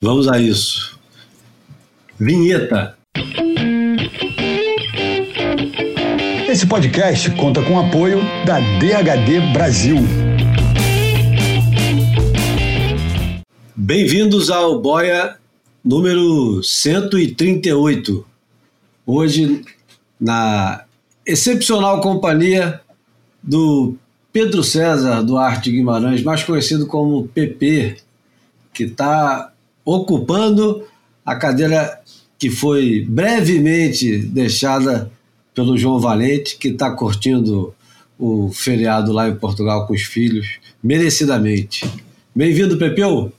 Vamos a isso. Vinheta. Esse podcast conta com o apoio da DHD Brasil. Bem-vindos ao Boia número 138. Hoje, na excepcional companhia do Pedro César Duarte Guimarães, mais conhecido como PP, que está ocupando a cadeira que foi brevemente deixada pelo João Valente, que está curtindo o feriado lá em Portugal com os filhos, merecidamente. Bem-vindo, Pepeu!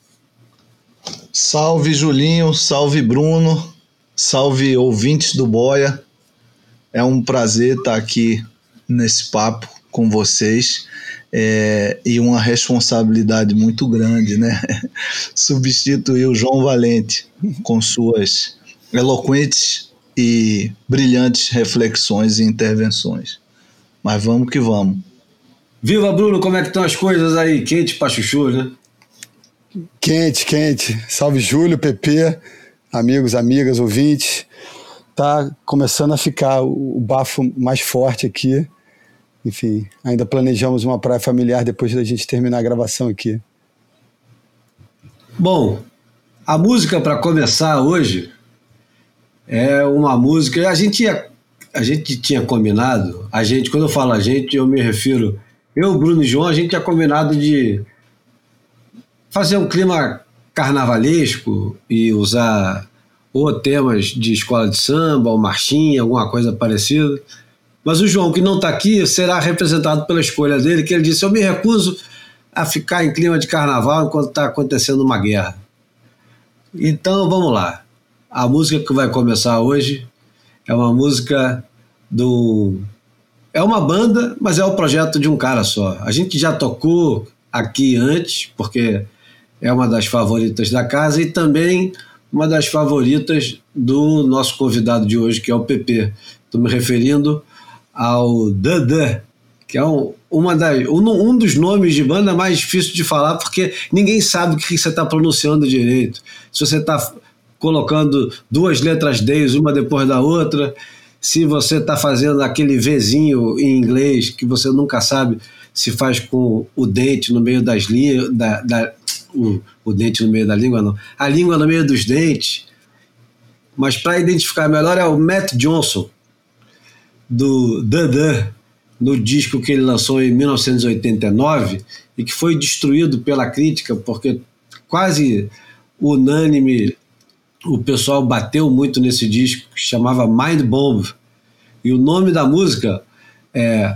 Salve Julinho, salve Bruno, salve ouvintes do Boia. É um prazer estar aqui nesse papo com vocês é, e uma responsabilidade muito grande, né? Substituir o João Valente com suas eloquentes e brilhantes reflexões e intervenções. Mas vamos que vamos. Viva Bruno, como é que estão as coisas aí? Quente pra chuchu, né? Quente, quente. Salve Júlio, PP, amigos, amigas, ouvintes. Tá começando a ficar o bafo mais forte aqui enfim, ainda planejamos uma praia familiar depois da gente terminar a gravação aqui. Bom, a música para começar hoje é uma música. A gente, a gente tinha combinado, a gente, quando eu falo a gente, eu me refiro. Eu, Bruno e João, a gente tinha combinado de fazer um clima carnavalesco e usar ou temas de escola de samba, ou marchinha, alguma coisa parecida. Mas o João, que não está aqui, será representado pela escolha dele, que ele disse: Eu me recuso a ficar em clima de carnaval enquanto está acontecendo uma guerra. Então vamos lá. A música que vai começar hoje é uma música do. É uma banda, mas é o projeto de um cara só. A gente já tocou aqui antes, porque é uma das favoritas da casa e também uma das favoritas do nosso convidado de hoje, que é o PP. Estou me referindo ao Dudu, que é um, uma das, um, um, dos nomes de banda mais difícil de falar, porque ninguém sabe o que você está pronunciando direito. Se você está colocando duas letras Ds uma depois da outra, se você está fazendo aquele Vzinho em inglês que você nunca sabe se faz com o dente no meio das linhas, da, da o, o dente no meio da língua, não. A língua no meio dos dentes. Mas para identificar melhor é o Matt Johnson, do Dudu no disco que ele lançou em 1989 e que foi destruído pela crítica porque quase unânime o pessoal bateu muito nesse disco que chamava Mind Bomb e o nome da música é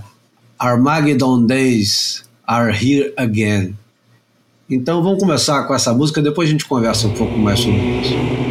Armageddon Days Are Here Again. Então vamos começar com essa música, depois a gente conversa um pouco mais sobre isso.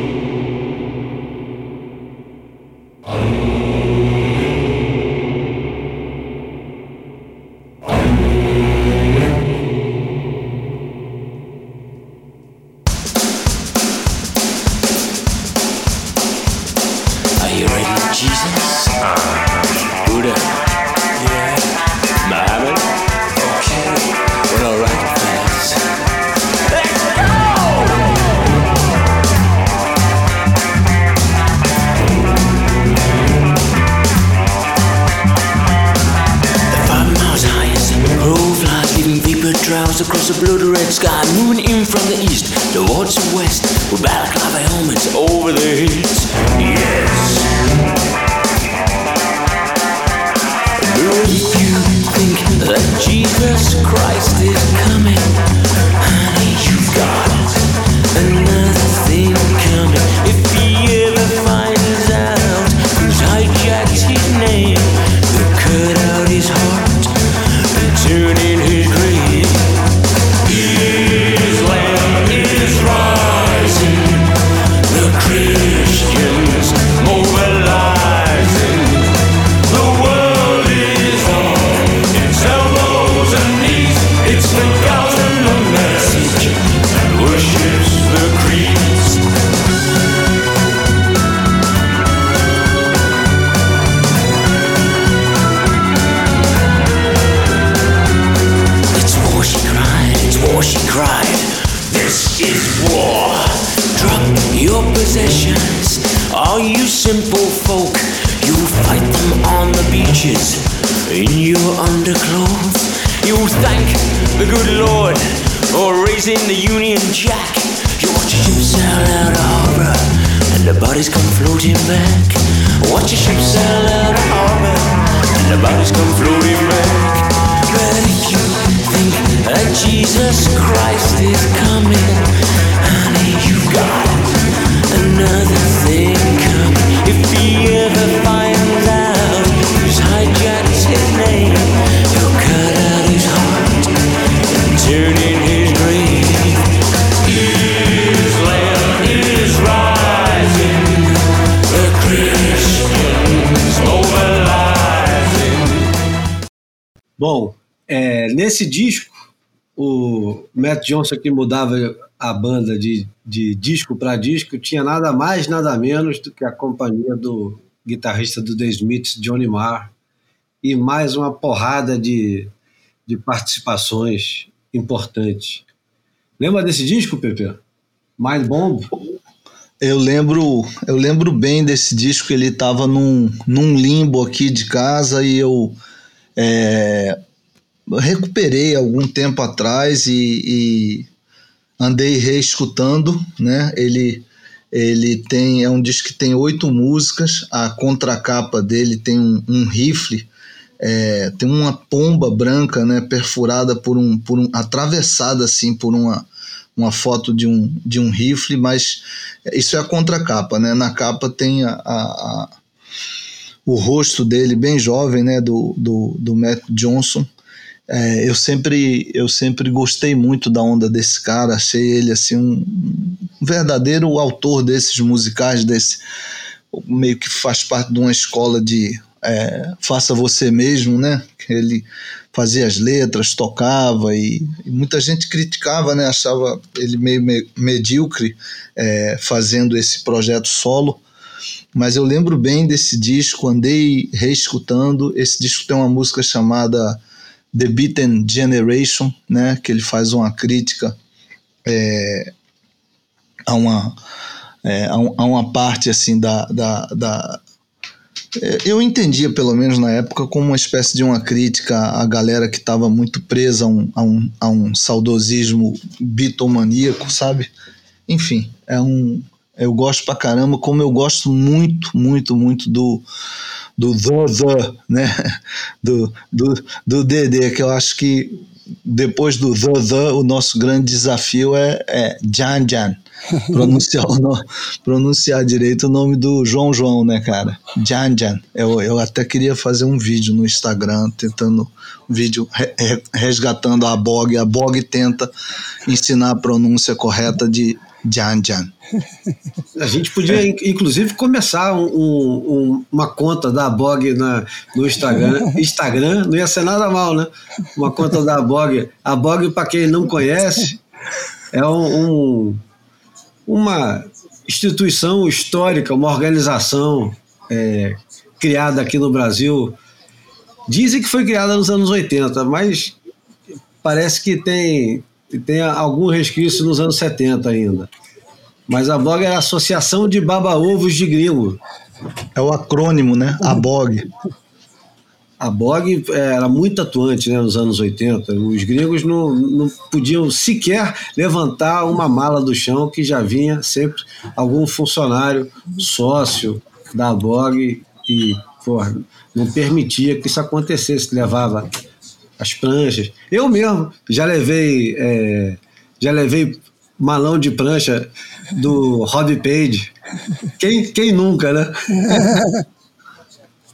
Your underclothes. You thank the good Lord for raising the Union Jack. You watch a ship sail out of harbor and the bodies come floating back. Watch a ship sail out of harbor and the bodies come floating back. But if you think that Jesus Christ is coming, honey, you've got another thing coming. If he ever finds out who's hijacked his name, Bom, é, nesse disco, o Matt Johnson que mudava a banda de, de disco para disco tinha nada mais, nada menos do que a companhia do guitarrista do The Smiths, Johnny Marr, e mais uma porrada de, de participações importantes. Lembra desse disco, Pepe? Mind Bomb? Eu lembro, eu lembro bem desse disco, ele estava num, num limbo aqui de casa e eu é, recuperei algum tempo atrás e, e andei reescutando, né? Ele ele tem é um disco que tem oito músicas, a contracapa dele tem um, um rifle, é, tem uma pomba branca, né? Perfurada por um, por um atravessada assim por uma uma foto de um, de um rifle, mas isso é a contracapa, né? Na capa tem a, a, a o rosto dele bem jovem, né? Do, do, do Matt Johnson. É, eu sempre eu sempre gostei muito da onda desse cara, achei ele assim um, um verdadeiro autor desses musicais, desse meio que faz parte de uma escola de é, faça você mesmo, né? Ele fazia as letras, tocava e, e muita gente criticava, né? Achava ele meio me, medíocre é, fazendo esse projeto solo. Mas eu lembro bem desse disco, andei reescutando. Esse disco tem uma música chamada The Beaten Generation, né? Que ele faz uma crítica é, a uma é, a, uma parte assim da, da, da eu entendia, pelo menos na época, como uma espécie de uma crítica à galera que estava muito presa a um, a, um, a um saudosismo bitomaníaco, sabe? Enfim, é um. Eu gosto pra caramba, como eu gosto muito, muito, muito do, do The The, né? Do, do, do DD, que eu acho que depois do The The, o nosso grande desafio é, é Jan Jan pronunciar, pronunciar direito o nome do João João, né, cara? Jan Jan. Eu, eu até queria fazer um vídeo no Instagram, tentando um vídeo re, resgatando a Bog. A Bog tenta ensinar a pronúncia correta de Jan Jan. A gente podia, inclusive, começar um, um, uma conta da Bog na, no Instagram. Instagram não ia ser nada mal, né? Uma conta da Bog. A Bog, para quem não conhece, é um, um uma instituição histórica, uma organização é, criada aqui no Brasil. Dizem que foi criada nos anos 80, mas parece que tem, tem algum resquício nos anos 70 ainda. Mas a BOG é a Associação de Baba-Ovos de Gringo. É o acrônimo, né? A BOG a BOG era muito atuante né, nos anos 80. Os gregos não, não podiam sequer levantar uma mala do chão que já vinha sempre algum funcionário sócio da BOG e porra, não permitia que isso acontecesse, levava as pranchas. Eu mesmo já levei, é, já levei malão de prancha do Rob Page. Quem, quem nunca, né?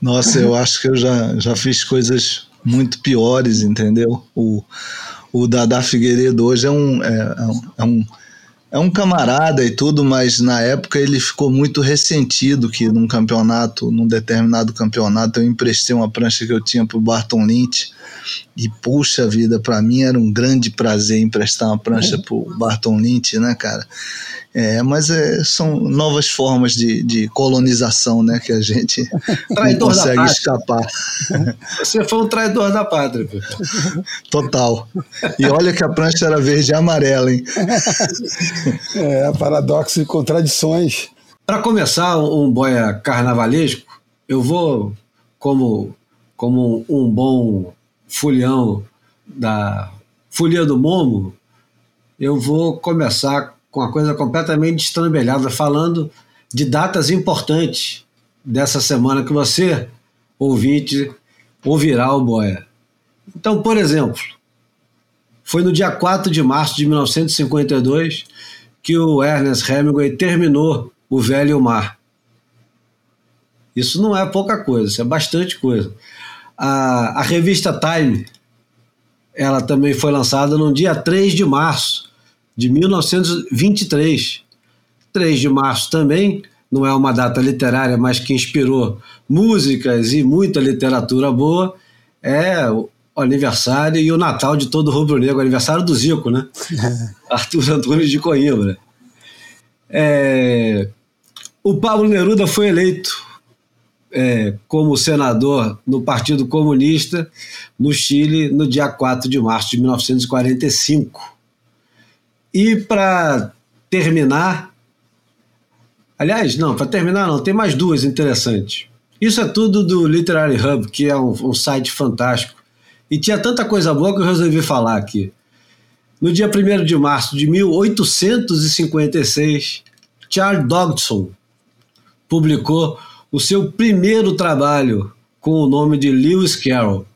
Nossa, eu acho que eu já, já fiz coisas muito piores, entendeu? O, o Dada Figueiredo hoje é um, é, é, um, é um camarada e tudo, mas na época ele ficou muito ressentido que num campeonato, num determinado campeonato, eu emprestei uma prancha que eu tinha pro Barton Lynch e puxa vida, para mim era um grande prazer emprestar uma prancha uhum. pro Barton Lynch, né, cara? É, mas é, são novas formas de, de colonização, né, que a gente não consegue escapar. Você foi um traidor da pátria. Total. E olha que a prancha era verde e amarela, hein? É, paradoxo e contradições. Para começar um boia carnavalesco, eu vou, como, como um bom folião da Folia do Momo, eu vou começar com uma coisa completamente destrambelhada, falando de datas importantes dessa semana que você, ouvinte, ouvirá o Boia. Então, por exemplo, foi no dia 4 de março de 1952 que o Ernest Hemingway terminou O Velho Mar. Isso não é pouca coisa, isso é bastante coisa. A, a revista Time, ela também foi lançada no dia 3 de março de 1923. 3 de março também não é uma data literária, mas que inspirou músicas e muita literatura boa, é o aniversário e o Natal de todo rubro-negro, aniversário do Zico, né? Arthur Antunes de Coimbra. É, o Pablo Neruda foi eleito é, como senador no Partido Comunista no Chile no dia 4 de março de 1945. E para terminar, aliás, não, para terminar não, tem mais duas interessantes. Isso é tudo do Literary Hub, que é um, um site fantástico. E tinha tanta coisa boa que eu resolvi falar aqui. No dia 1 de março de 1856, Charles Dodgson publicou o seu primeiro trabalho com o nome de Lewis Carroll.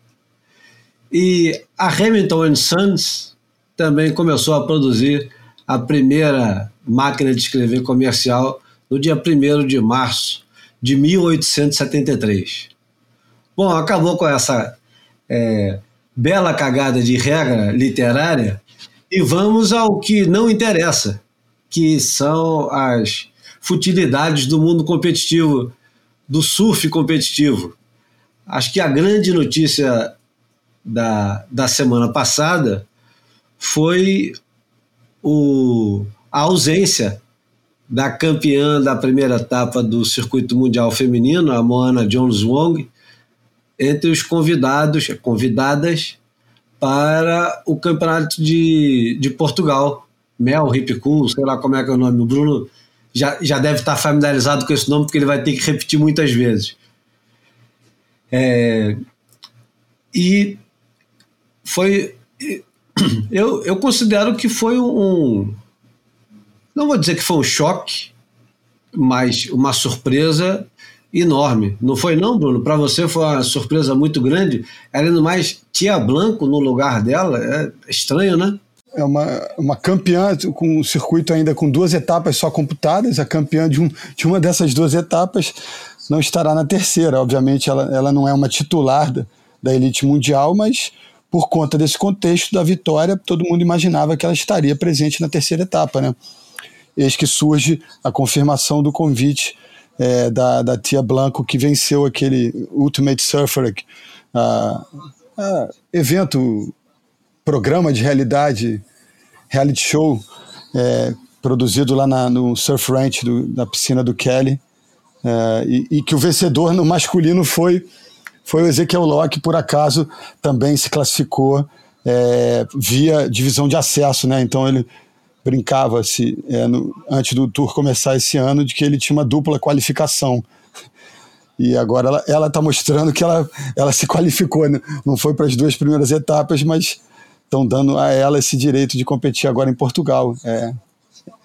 E a Hamilton Sons também começou a produzir a primeira máquina de escrever comercial no dia 1 de março de 1873. Bom, acabou com essa é, bela cagada de regra literária e vamos ao que não interessa, que são as futilidades do mundo competitivo do surf competitivo. Acho que a grande notícia da, da semana passada foi o, a ausência da campeã da primeira etapa do circuito mundial feminino, a Moana Jones Wong, entre os convidados, convidadas para o campeonato de, de Portugal. Mel, Hip Cool, sei lá como é que é o nome. O Bruno já, já deve estar familiarizado com esse nome, porque ele vai ter que repetir muitas vezes. É, e foi. Eu, eu considero que foi um. Não vou dizer que foi um choque, mas uma surpresa enorme. Não foi, não, Bruno? Para você foi uma surpresa muito grande. Além do mais, Tia Blanco no lugar dela. É estranho, né? É uma, uma campeã com um circuito ainda com duas etapas só computadas. A campeã de, um, de uma dessas duas etapas não estará na terceira. Obviamente, ela, ela não é uma titular da, da elite mundial, mas por conta desse contexto da vitória, todo mundo imaginava que ela estaria presente na terceira etapa. Né? Eis que surge a confirmação do convite é, da, da Tia Blanco, que venceu aquele Ultimate Surfer, uh, uh, evento programa de realidade, reality show, é, produzido lá na, no Surf Ranch do, da piscina do Kelly, é, e, e, que o vencedor no masculino foi, foi o Ezequiel Locke, por acaso também se classificou é, via divisão de acesso, né? Então ele brincava se é, antes do tour começar esse ano de que ele tinha uma dupla qualificação. E agora ela está mostrando que ela, ela se qualificou, né? não foi para as duas primeiras etapas, mas estão dando a ela esse direito de competir agora em Portugal. É,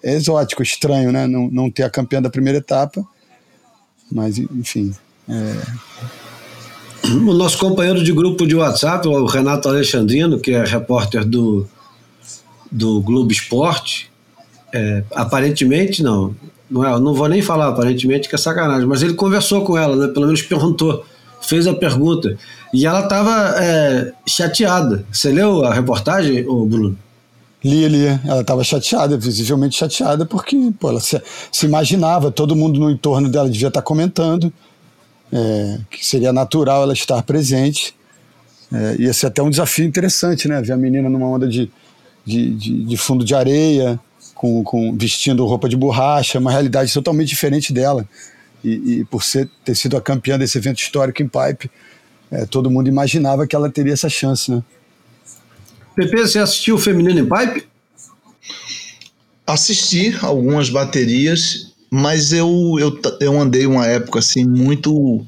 é exótico, estranho, né? Não, não ter a campeã da primeira etapa, mas enfim. É... O nosso companheiro de grupo de WhatsApp, o Renato Alexandrino, que é repórter do, do Globo Esporte, é, aparentemente não, não, é, não vou nem falar aparentemente que é sacanagem, mas ele conversou com ela, né, pelo menos perguntou fez a pergunta. E ela estava é, chateada. Você leu a reportagem, Bruno? Lia, lia. Ela estava chateada, visivelmente chateada, porque pô, ela se, se, imaginava, todo mundo no entorno dela devia estar tá comentando, é, que seria natural ela estar presente. É, ia ser até um desafio interessante, né? Ver a menina numa onda de, de, de, de fundo de areia, com, com, vestindo roupa de borracha, uma realidade totalmente diferente dela e, e, por ser, ter sido a campeã desse evento histórico em Pipe, é, todo mundo imaginava que ela teria essa chance, né? Pepe, você assistiu o Feminino em Pipe? Assisti algumas baterias mas eu, eu, eu andei uma época assim muito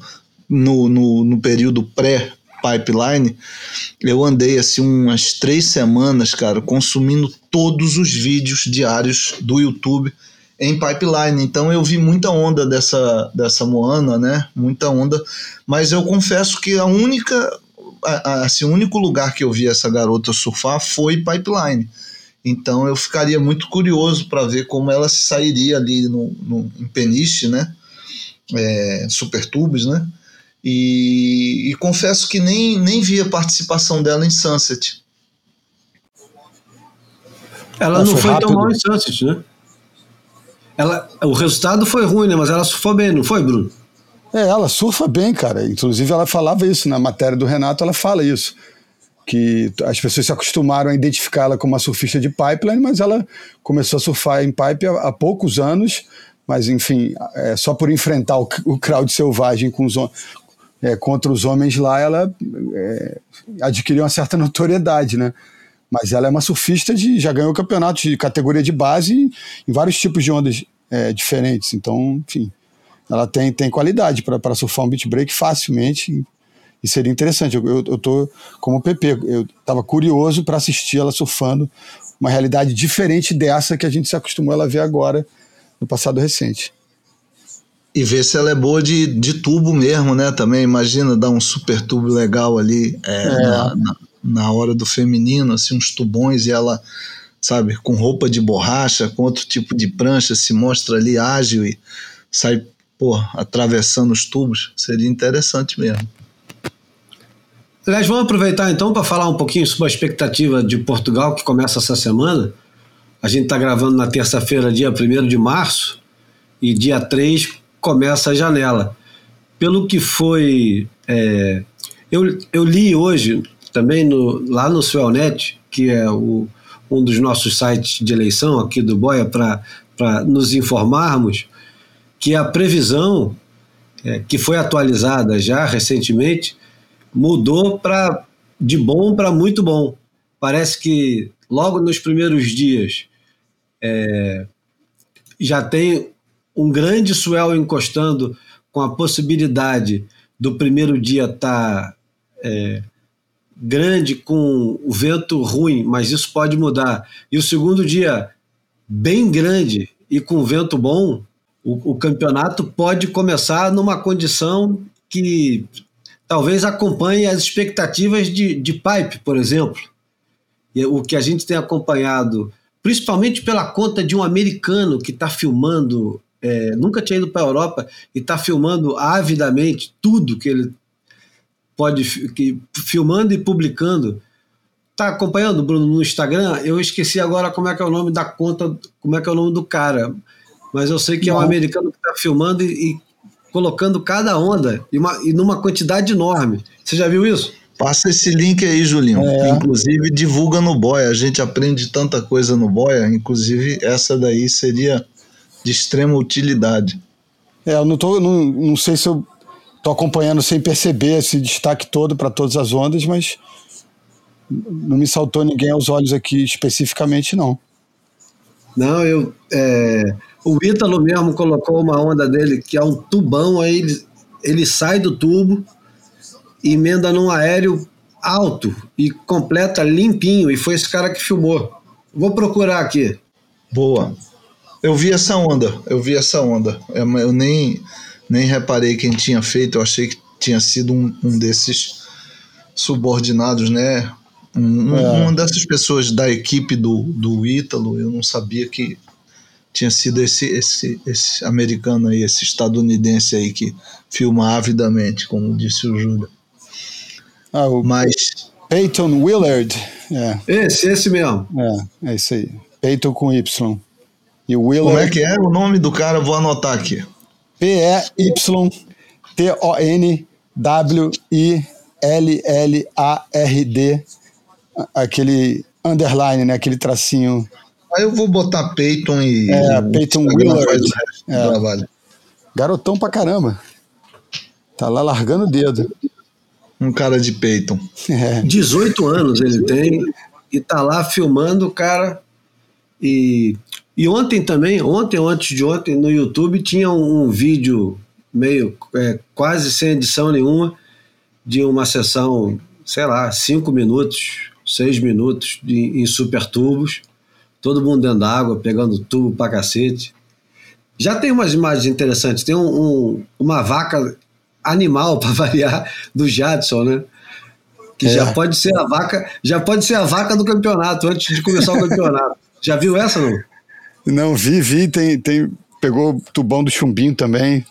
no, no, no período pré pipeline, eu andei assim umas três semanas, cara, consumindo todos os vídeos diários do YouTube em pipeline. Então eu vi muita onda dessa, dessa Moana, né? Muita onda. Mas eu confesso que a única. Assim, o único lugar que eu vi essa garota surfar foi pipeline. Então eu ficaria muito curioso para ver como ela se sairia ali no, no, em Peniche, né? É, super tubos, né? E, e, confesso que nem, nem vi a participação dela em Sunset. Ela não foi, foi tão mal em Sunset, né? Ela, o resultado foi ruim, né? Mas ela surfou bem, não foi, Bruno? É, ela surfa bem, cara. Inclusive, ela falava isso na matéria do Renato, ela fala isso. Que as pessoas se acostumaram a identificá-la como uma surfista de pipeline, mas ela começou a surfar em pipe há, há poucos anos. Mas, enfim, é, só por enfrentar o, o crowd selvagem com os, é, contra os homens lá, ela é, adquiriu uma certa notoriedade, né? Mas ela é uma surfista de. já ganhou campeonato de categoria de base em vários tipos de ondas é, diferentes. Então, enfim, ela tem, tem qualidade para surfar um beat break facilmente e seria interessante. Eu, eu, eu tô como o PP, eu estava curioso para assistir ela surfando uma realidade diferente dessa que a gente se acostumou a ver agora no passado recente. E ver se ela é boa de, de tubo mesmo, né? Também imagina dar um super tubo legal ali é, é. Na, na, na, hora do feminino, assim, uns tubões e ela, sabe, com roupa de borracha, com outro tipo de prancha, se mostra ali ágil e sai, pô, atravessando os tubos. Seria interessante mesmo. Aliás, vamos aproveitar então para falar um pouquinho sobre a expectativa de Portugal que começa essa semana. A gente está gravando na terça-feira, dia 1 de março, e dia 3 começa a janela. Pelo que foi. É, eu, eu li hoje também no, lá no Suelnet, que é o, um dos nossos sites de eleição aqui do Boia, para nos informarmos, que a previsão, é, que foi atualizada já recentemente, mudou para de bom para muito bom. Parece que logo nos primeiros dias é, já tem um grande swell encostando com a possibilidade do primeiro dia estar tá, é, grande com o vento ruim, mas isso pode mudar. E o segundo dia bem grande e com vento bom, o, o campeonato pode começar numa condição que talvez acompanhe as expectativas de, de pipe, por exemplo. E o que a gente tem acompanhado, principalmente pela conta de um americano que está filmando é, nunca tinha ido para a Europa e está filmando avidamente tudo que ele pode, que, filmando e publicando. Tá acompanhando, Bruno, no Instagram? Eu esqueci agora como é que é o nome da conta, como é que é o nome do cara. Mas eu sei que Não. é um americano que está filmando e, e, colocando cada onda e, uma, e numa quantidade enorme. Você já viu isso? Passa esse link aí, Julinho. É. Inclusive, divulga no Boia. A gente aprende tanta coisa no Boia. Inclusive, essa daí seria de extrema utilidade. É, eu não, tô, não, não sei se eu estou acompanhando sem perceber esse destaque todo para todas as ondas, mas não me saltou ninguém aos olhos aqui especificamente, não. Não, eu. É, o Ítalo mesmo colocou uma onda dele que é um tubão, aí ele, ele sai do tubo, emenda num aéreo alto e completa limpinho, e foi esse cara que filmou. Vou procurar aqui. Boa. Eu vi essa onda, eu vi essa onda. É, eu nem, nem reparei quem tinha feito, eu achei que tinha sido um, um desses subordinados, né? Um, é. Uma dessas pessoas da equipe do, do Ítalo, eu não sabia que tinha sido esse, esse, esse americano aí, esse estadunidense aí que filma avidamente, como disse o Júlio. Ah, o Mas. Peyton Willard. É. Esse, esse mesmo. É, é isso aí. Peyton com Y. E o Willard. Como é que é o nome do cara? Vou anotar aqui. P-E-Y-T-O-N-W-I-L-L-A-R-D. Aquele underline, né? Aquele tracinho. Aí eu vou botar Peyton e. É, Peyton Willard. É. Trabalho. Garotão pra caramba. Tá lá largando o dedo. Um cara de Peyton. É. 18 anos ele tem e tá lá filmando o cara e E ontem também, ontem ou antes de ontem, no YouTube tinha um, um vídeo meio é, quase sem edição nenhuma de uma sessão, sei lá, cinco minutos, seis minutos de, em super tubos, todo mundo dentro d'água, pegando tubo pra cacete. Já tem umas imagens interessantes, tem um, um, uma vaca animal para variar do Jadson, né? Que é. já pode ser a vaca, já pode ser a vaca do campeonato antes de começar o campeonato. Já viu essa não? Não vi, vi, tem, tem pegou o tubão do chumbinho também.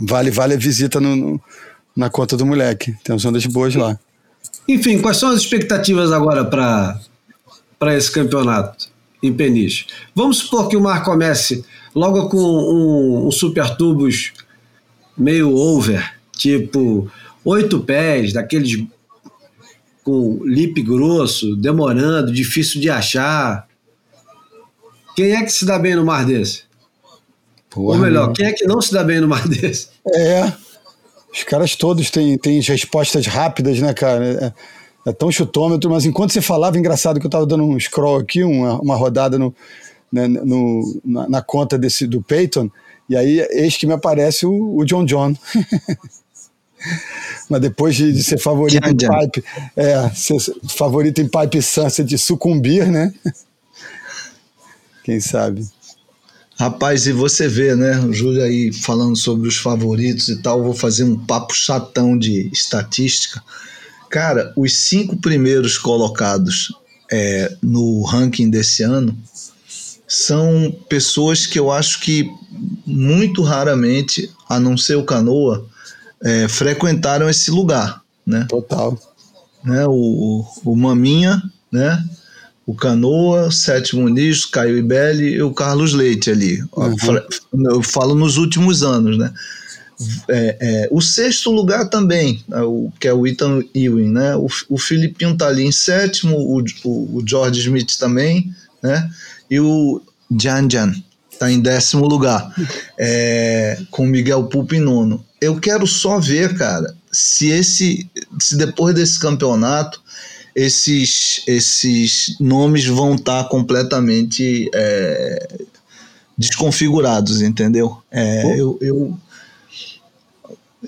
Vale, vale a visita no, no na conta do moleque. Tem umas ondas boas lá. Enfim, quais são as expectativas agora para para esse campeonato em Peniche? Vamos supor que o mar comece logo com um, um super tubos meio over, tipo oito pés, daqueles com lip grosso, demorando, difícil de achar. Quem é que se dá bem no mar desse? Porra, Ou melhor, quem é que não se dá bem no mar desse? É. Os caras todos têm, têm respostas rápidas, né, cara? É, é tão chutômetro, mas enquanto você falava, engraçado que eu estava dando um scroll aqui, uma, uma rodada no, né, no, na, na, conta desse, do Peyton, e aí eis que me aparece o, o John John. Mas depois de, de, ser favorito em pipe, é, ser favorito em pipe sunset de sucumbir, né? Quem sabe? Rapaz, e você vê, né, o Júlio aí falando sobre os favoritos e tal, vou fazer um papo chatão de estatística. Cara, os cinco primeiros colocados é, no ranking desse ano são pessoas que eu acho que muito raramente, a não ser o Canoa, é, frequentaram esse lugar, né? Total. Né, o, o, o Maminha, né? O Canoa, Sétimo Nicho, Caio Ibelli e o Carlos Leite ali. Uhum. Eu falo nos últimos anos, né? É, é, o sexto lugar também, né, o, que é o Ethan Ewing, né? O, o Filipinho tá ali em sétimo, o, o, o George Smith também, né? E o Jan Jan tá em décimo lugar, é, com o Miguel Pupo em nono eu quero só ver, cara, se esse, se depois desse campeonato esses, esses nomes vão estar tá completamente é, desconfigurados, entendeu? É, eu, eu,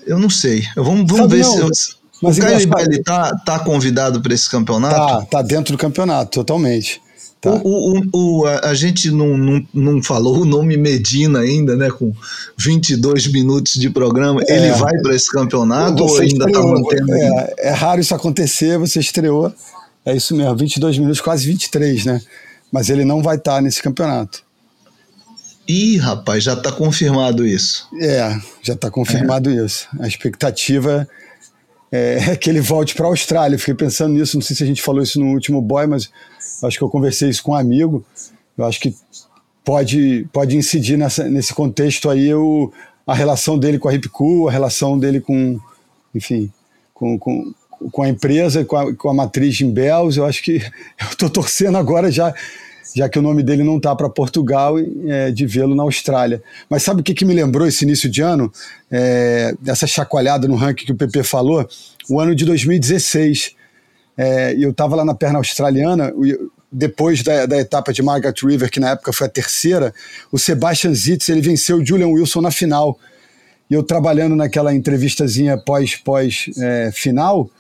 eu não sei. Vamos, vamos ver não, se. Mas o Caio ele tá, tá convidado para esse campeonato? Tá, tá dentro do campeonato, totalmente. Tá. O, o, o, a, gente não, não, não falou o nome Medina ainda, né? Com 22 minutos de programa. É. Ele vai para esse campeonato ou ainda está mantendo? É, é, raro isso acontecer, você estreou. É isso mesmo, 22 minutos, quase 23, né? Mas ele não vai estar tá nesse campeonato. Ih, rapaz, já está confirmado isso. É, já está confirmado é. isso. A expectativa é que ele volte para a Austrália. fiquei pensando nisso, não sei se a gente falou isso no último boy, mas acho que eu conversei isso com um amigo. Eu acho que pode, pode incidir nessa, nesse contexto aí o, a relação dele com a Ripcool, a relação dele com, enfim, com, com, com a empresa, com a, com a matriz em Bells. Eu acho que eu estou torcendo agora já, já que o nome dele não está para Portugal, é, de vê-lo na Austrália. Mas sabe o que, que me lembrou esse início de ano? É, essa chacoalhada no ranking que o PP falou? O ano de 2016 é, eu estava lá na perna australiana, depois da, da, etapa de Margaret River, que na época foi a terceira, o Sebastian Zitz ele venceu o Julian Wilson na final. E eu trabalhando naquela entrevistazinha pós-pós-final,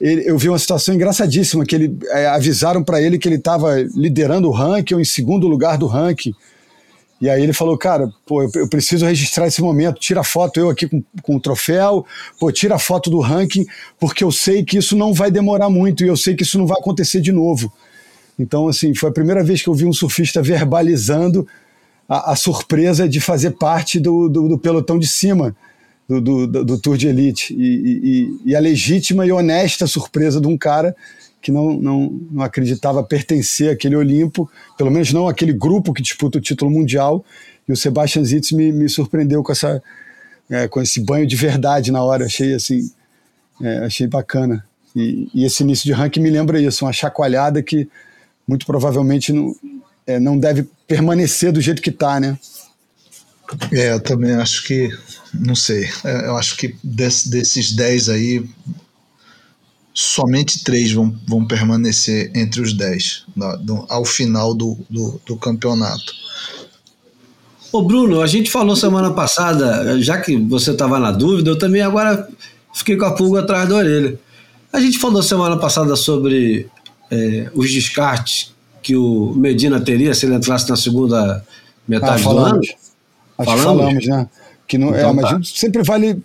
é, eu vi uma situação engraçadíssima, que ele é, avisaram para ele que ele estava liderando o ranking ou em segundo lugar do ranking. E aí ele falou, cara, pô, eu, preciso registrar esse momento, tira foto eu aqui com, com o troféu, pô, tira foto do ranking, porque eu sei que isso não vai demorar muito e eu sei que isso não vai acontecer de novo. Então, assim, foi a primeira vez que eu vi um surfista verbalizando a, a surpresa de fazer parte do, do, do pelotão de cima do, do, do, Tour de Elite. E, e, e a legítima e honesta surpresa de um cara que não, não, não acreditava pertencer àquele Olimpo, pelo menos não aquele grupo que disputa o título mundial. E o Sebastian Zitz me, me surpreendeu com, essa, é, com esse banho de verdade na hora. Achei assim, é, achei bacana. E, e, esse início de ranking me lembra isso, uma chacoalhada que muito provavelmente não, é, não deve permanecer do jeito que está, né? É, eu também acho que, não sei, é, eu acho que desse, desses 10 aí, somente três vão, vão permanecer entre os dez na, do, ao final do, do, do campeonato. Ô Bruno, a gente falou semana passada, já que você estava na dúvida, eu também agora fiquei com a pulga atrás da orelha. A gente falou semana passada sobre é, os descartes que o Medina teria se ele entrasse na segunda metade ah, do ano. Acho falamos? que falamos, né? Que não, é, então, é, mas tá. sempre vale,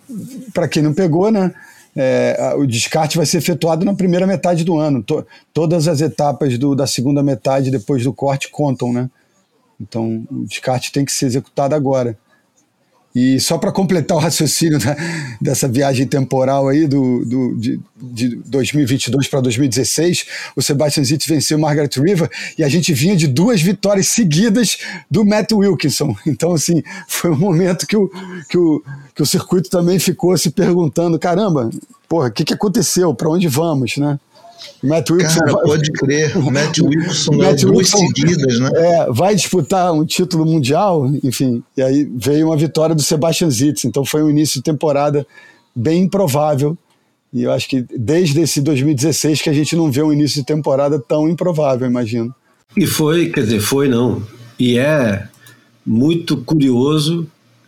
para quem não pegou, né? É, o descarte vai ser efetuado na primeira metade do ano. To, todas as etapas do, da segunda metade depois do corte contam, né? Então o descarte tem que ser executado agora. E só para completar o raciocínio né, dessa viagem temporal aí do, do de, de 2022 para 2016, o Sebastian Zitt venceu Margaret River e a gente vinha de duas vitórias seguidas do Matt Wilkinson. Então, assim, foi um momento que o, que o, que o circuito também ficou se perguntando: caramba, porra, o que, que aconteceu? Para onde vamos, né? Matt Wilson Cara, vai... pode crer. Matt Wilson Matt duas seguidas, né? É, vai disputar um título mundial, enfim. E aí veio uma vitória do Sebastian Zitz. Então foi um início de temporada bem improvável. E eu acho que desde esse 2016 que a gente não vê um início de temporada tão improvável, imagino. E foi, quer dizer, foi não. E é muito curioso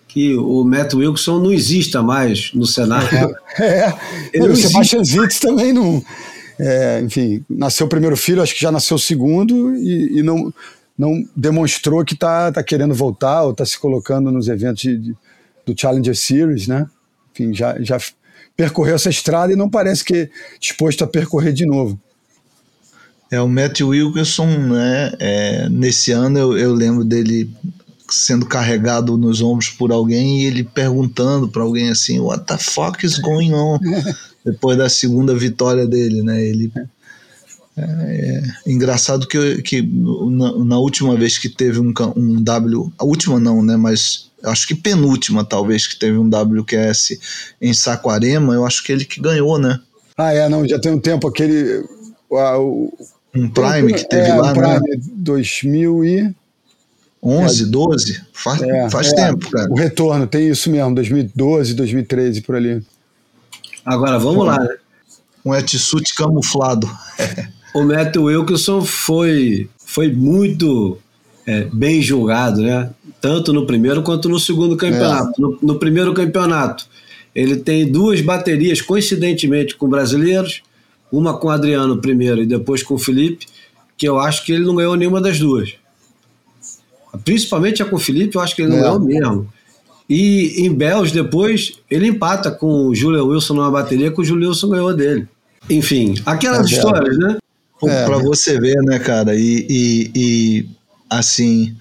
que o Matt Wilson não exista mais no cenário. É, é. o Sebastian Zitz também não é, enfim, nasceu o primeiro filho, acho que já nasceu o segundo e, e não, não demonstrou que está tá querendo voltar ou está se colocando nos eventos de, de, do Challenger Series, né? Enfim, já, já percorreu essa estrada e não parece que é disposto a percorrer de novo. É, o Matt Wilkinson, né? É, nesse ano eu, eu lembro dele sendo carregado nos ombros por alguém e ele perguntando para alguém assim: What the fuck is going on? depois da segunda vitória dele, né? Ele é, é engraçado que, que na, na, última vez que teve um, um W, a última não, né? Mas acho que penúltima talvez que teve um WQS em Saquarema, eu acho que ele que ganhou, né? Ah, é, não, já tem um tempo aquele o, um Prime que teve é, lá, um Prime né? 2000 e 11, 12, faz, é, faz é, tempo, cara. O retorno, tem isso mesmo, 2012, 2013, por ali. Agora vamos lá, né? Um Etsut camuflado. o Matt Wilkinson foi, foi muito é, bem julgado, né? Tanto no primeiro quanto no segundo campeonato. É. No, no, primeiro campeonato, ele tem duas baterias, coincidentemente, com brasileiros, uma com o Adriano primeiro e depois com o Felipe, que eu acho que ele não ganhou nenhuma das duas. Principalmente a com o Felipe, eu acho que ele não é. ganhou mesmo. E em Bells, depois, ele empata com o Julian Wilson numa bateria que o Julian Wilson ganhou dele. Enfim, aquelas é histórias, né? É, para você ver, né, cara? E, e, e, assim,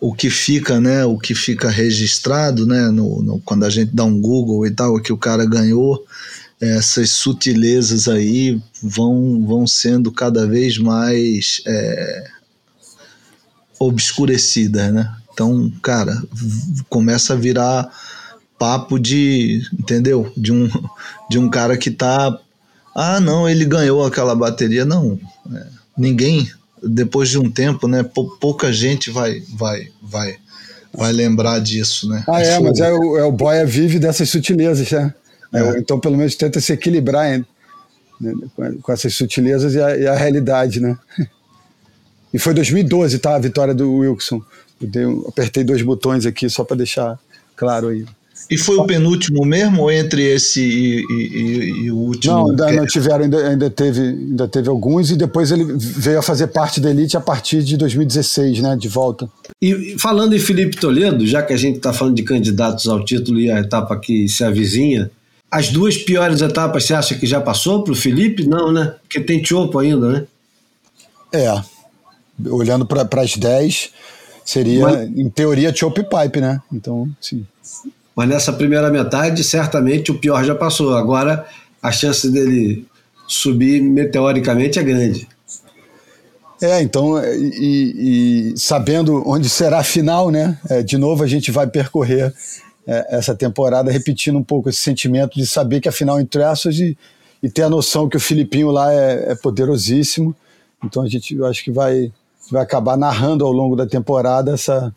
o que fica, né? O que fica registrado, né? No, no, quando a gente dá um Google e tal, que o cara ganhou, essas sutilezas aí vão, vão sendo cada vez mais é, obscurecidas, né? Então, cara, começa a virar papo de, entendeu? De um, de um cara que tá. Ah, não, ele ganhou aquela bateria. Não. É, ninguém, depois de um tempo, né? Pouca gente vai, vai, vai, vai lembrar disso, né? Ah, é, mas é o, é o Boia vive dessas sutilezas, né? É. Então, pelo menos, tenta se equilibrar né, com essas sutilezas e a, e a realidade, né? E foi 2012, tá? A vitória do Wilson. Eu dei, apertei dois botões aqui só para deixar claro aí. E foi o penúltimo mesmo, entre esse e, e, e o último? Não, ainda não tiveram, ainda, ainda, teve, ainda teve alguns, e depois ele veio a fazer parte da Elite a partir de 2016, né? De volta. E falando em Felipe Toledo, já que a gente está falando de candidatos ao título e a etapa que se avizinha, as duas piores etapas você acha que já passou para o Felipe? Não, né? Porque tem Chopo ainda, né? É. Olhando para as 10 Seria, Mas, em teoria, chope pipe, né? Então, sim. Mas nessa primeira metade, certamente o pior já passou. Agora, a chance dele subir meteoricamente é grande. É, então, e, e sabendo onde será a final, né? É, de novo, a gente vai percorrer é, essa temporada repetindo um pouco esse sentimento de saber que a final entre essas e, e ter a noção que o Filipinho lá é, é poderosíssimo. Então a gente, eu acho que vai vai acabar narrando ao longo da temporada essa,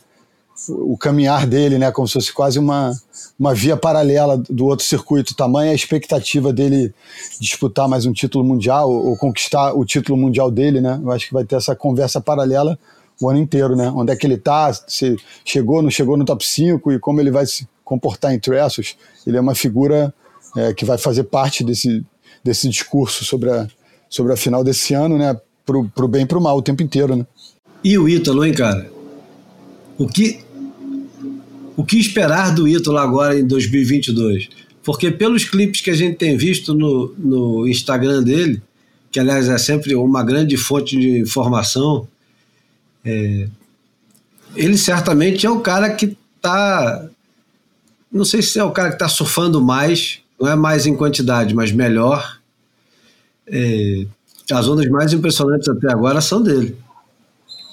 o caminhar dele, né? Como se fosse quase uma, uma via paralela do outro circuito. Tamanha a expectativa dele disputar mais um título mundial ou, ou conquistar o título mundial dele, né? Eu acho que vai ter essa conversa paralela o ano inteiro, né? Onde é que ele tá, se chegou, não chegou no top 5 e como ele vai se comportar entre esses. Ele é uma figura é, que vai fazer parte desse, desse discurso sobre a, sobre a final desse ano, né? Pro, pro bem e pro mal o tempo inteiro, né? E o Ítalo, hein, cara? O que, o que esperar do Ítalo agora em 2022? Porque pelos clipes que a gente tem visto no, no Instagram dele, que aliás é sempre uma grande fonte de informação, é, ele certamente é o cara que está. Não sei se é o cara que está surfando mais, não é mais em quantidade, mas melhor. É, as ondas mais impressionantes até agora são dele.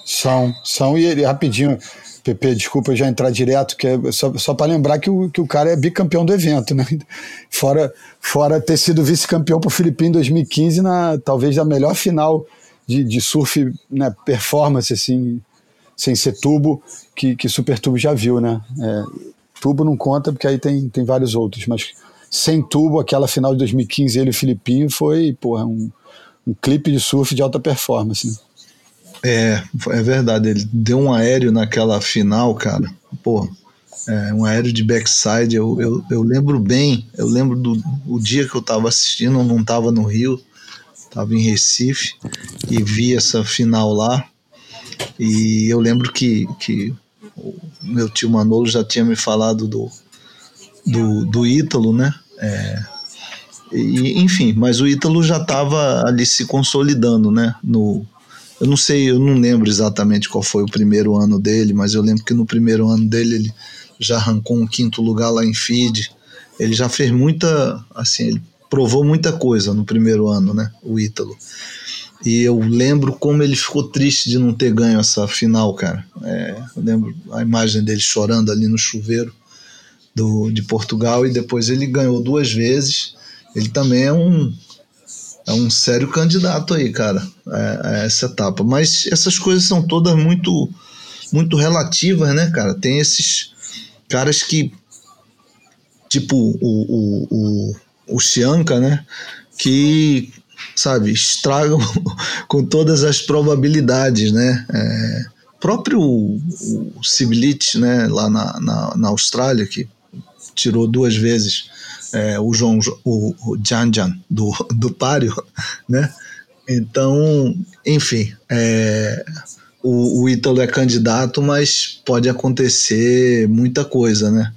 São, são, e rapidinho, Pepe, desculpa já entrar direto, que é só, só para lembrar que o, que o cara é bicampeão do evento, né? Fora, fora ter sido vice-campeão para o Filipinho em 2015, na, talvez a melhor final de, de surf né, performance, assim, sem ser tubo, que, que Super Tubo já viu, né? É, tubo não conta, porque aí tem, tem vários outros, mas sem tubo, aquela final de 2015, ele e o Filipinho foi, porra, um, um clipe de surf de alta performance, né? É, é verdade. Ele deu um aéreo naquela final, cara. Pô, é, um aéreo de backside. Eu, eu, eu lembro bem. Eu lembro do o dia que eu tava assistindo, eu não tava no Rio estava em Recife e vi essa final lá. E eu lembro que, que o meu tio Manolo já tinha me falado do, do, do Ítalo, né? É, e, enfim, mas o Ítalo já estava ali se consolidando, né? No, eu não sei, eu não lembro exatamente qual foi o primeiro ano dele, mas eu lembro que no primeiro ano dele ele já arrancou um quinto lugar lá em feed. Ele já fez muita, assim, ele provou muita coisa no primeiro ano, né? O Ítalo. E eu lembro como ele ficou triste de não ter ganho essa final, cara. É, eu lembro a imagem dele chorando ali no chuveiro do, de Portugal e depois ele ganhou duas vezes. Ele também é um, é um sério candidato aí, cara, a, a essa etapa. Mas essas coisas são todas muito, muito relativas, né, cara? Tem esses caras que, tipo o, o, o o Chianca, né? Que, sabe, estragam com todas as probabilidades, né? É, próprio o, né, lá na, na, na, Austrália, que tirou duas vezes é, o João o, Jan Jan do, do páreo, né? Então, enfim, é, o, o Ítalo é candidato, mas pode acontecer muita coisa, né?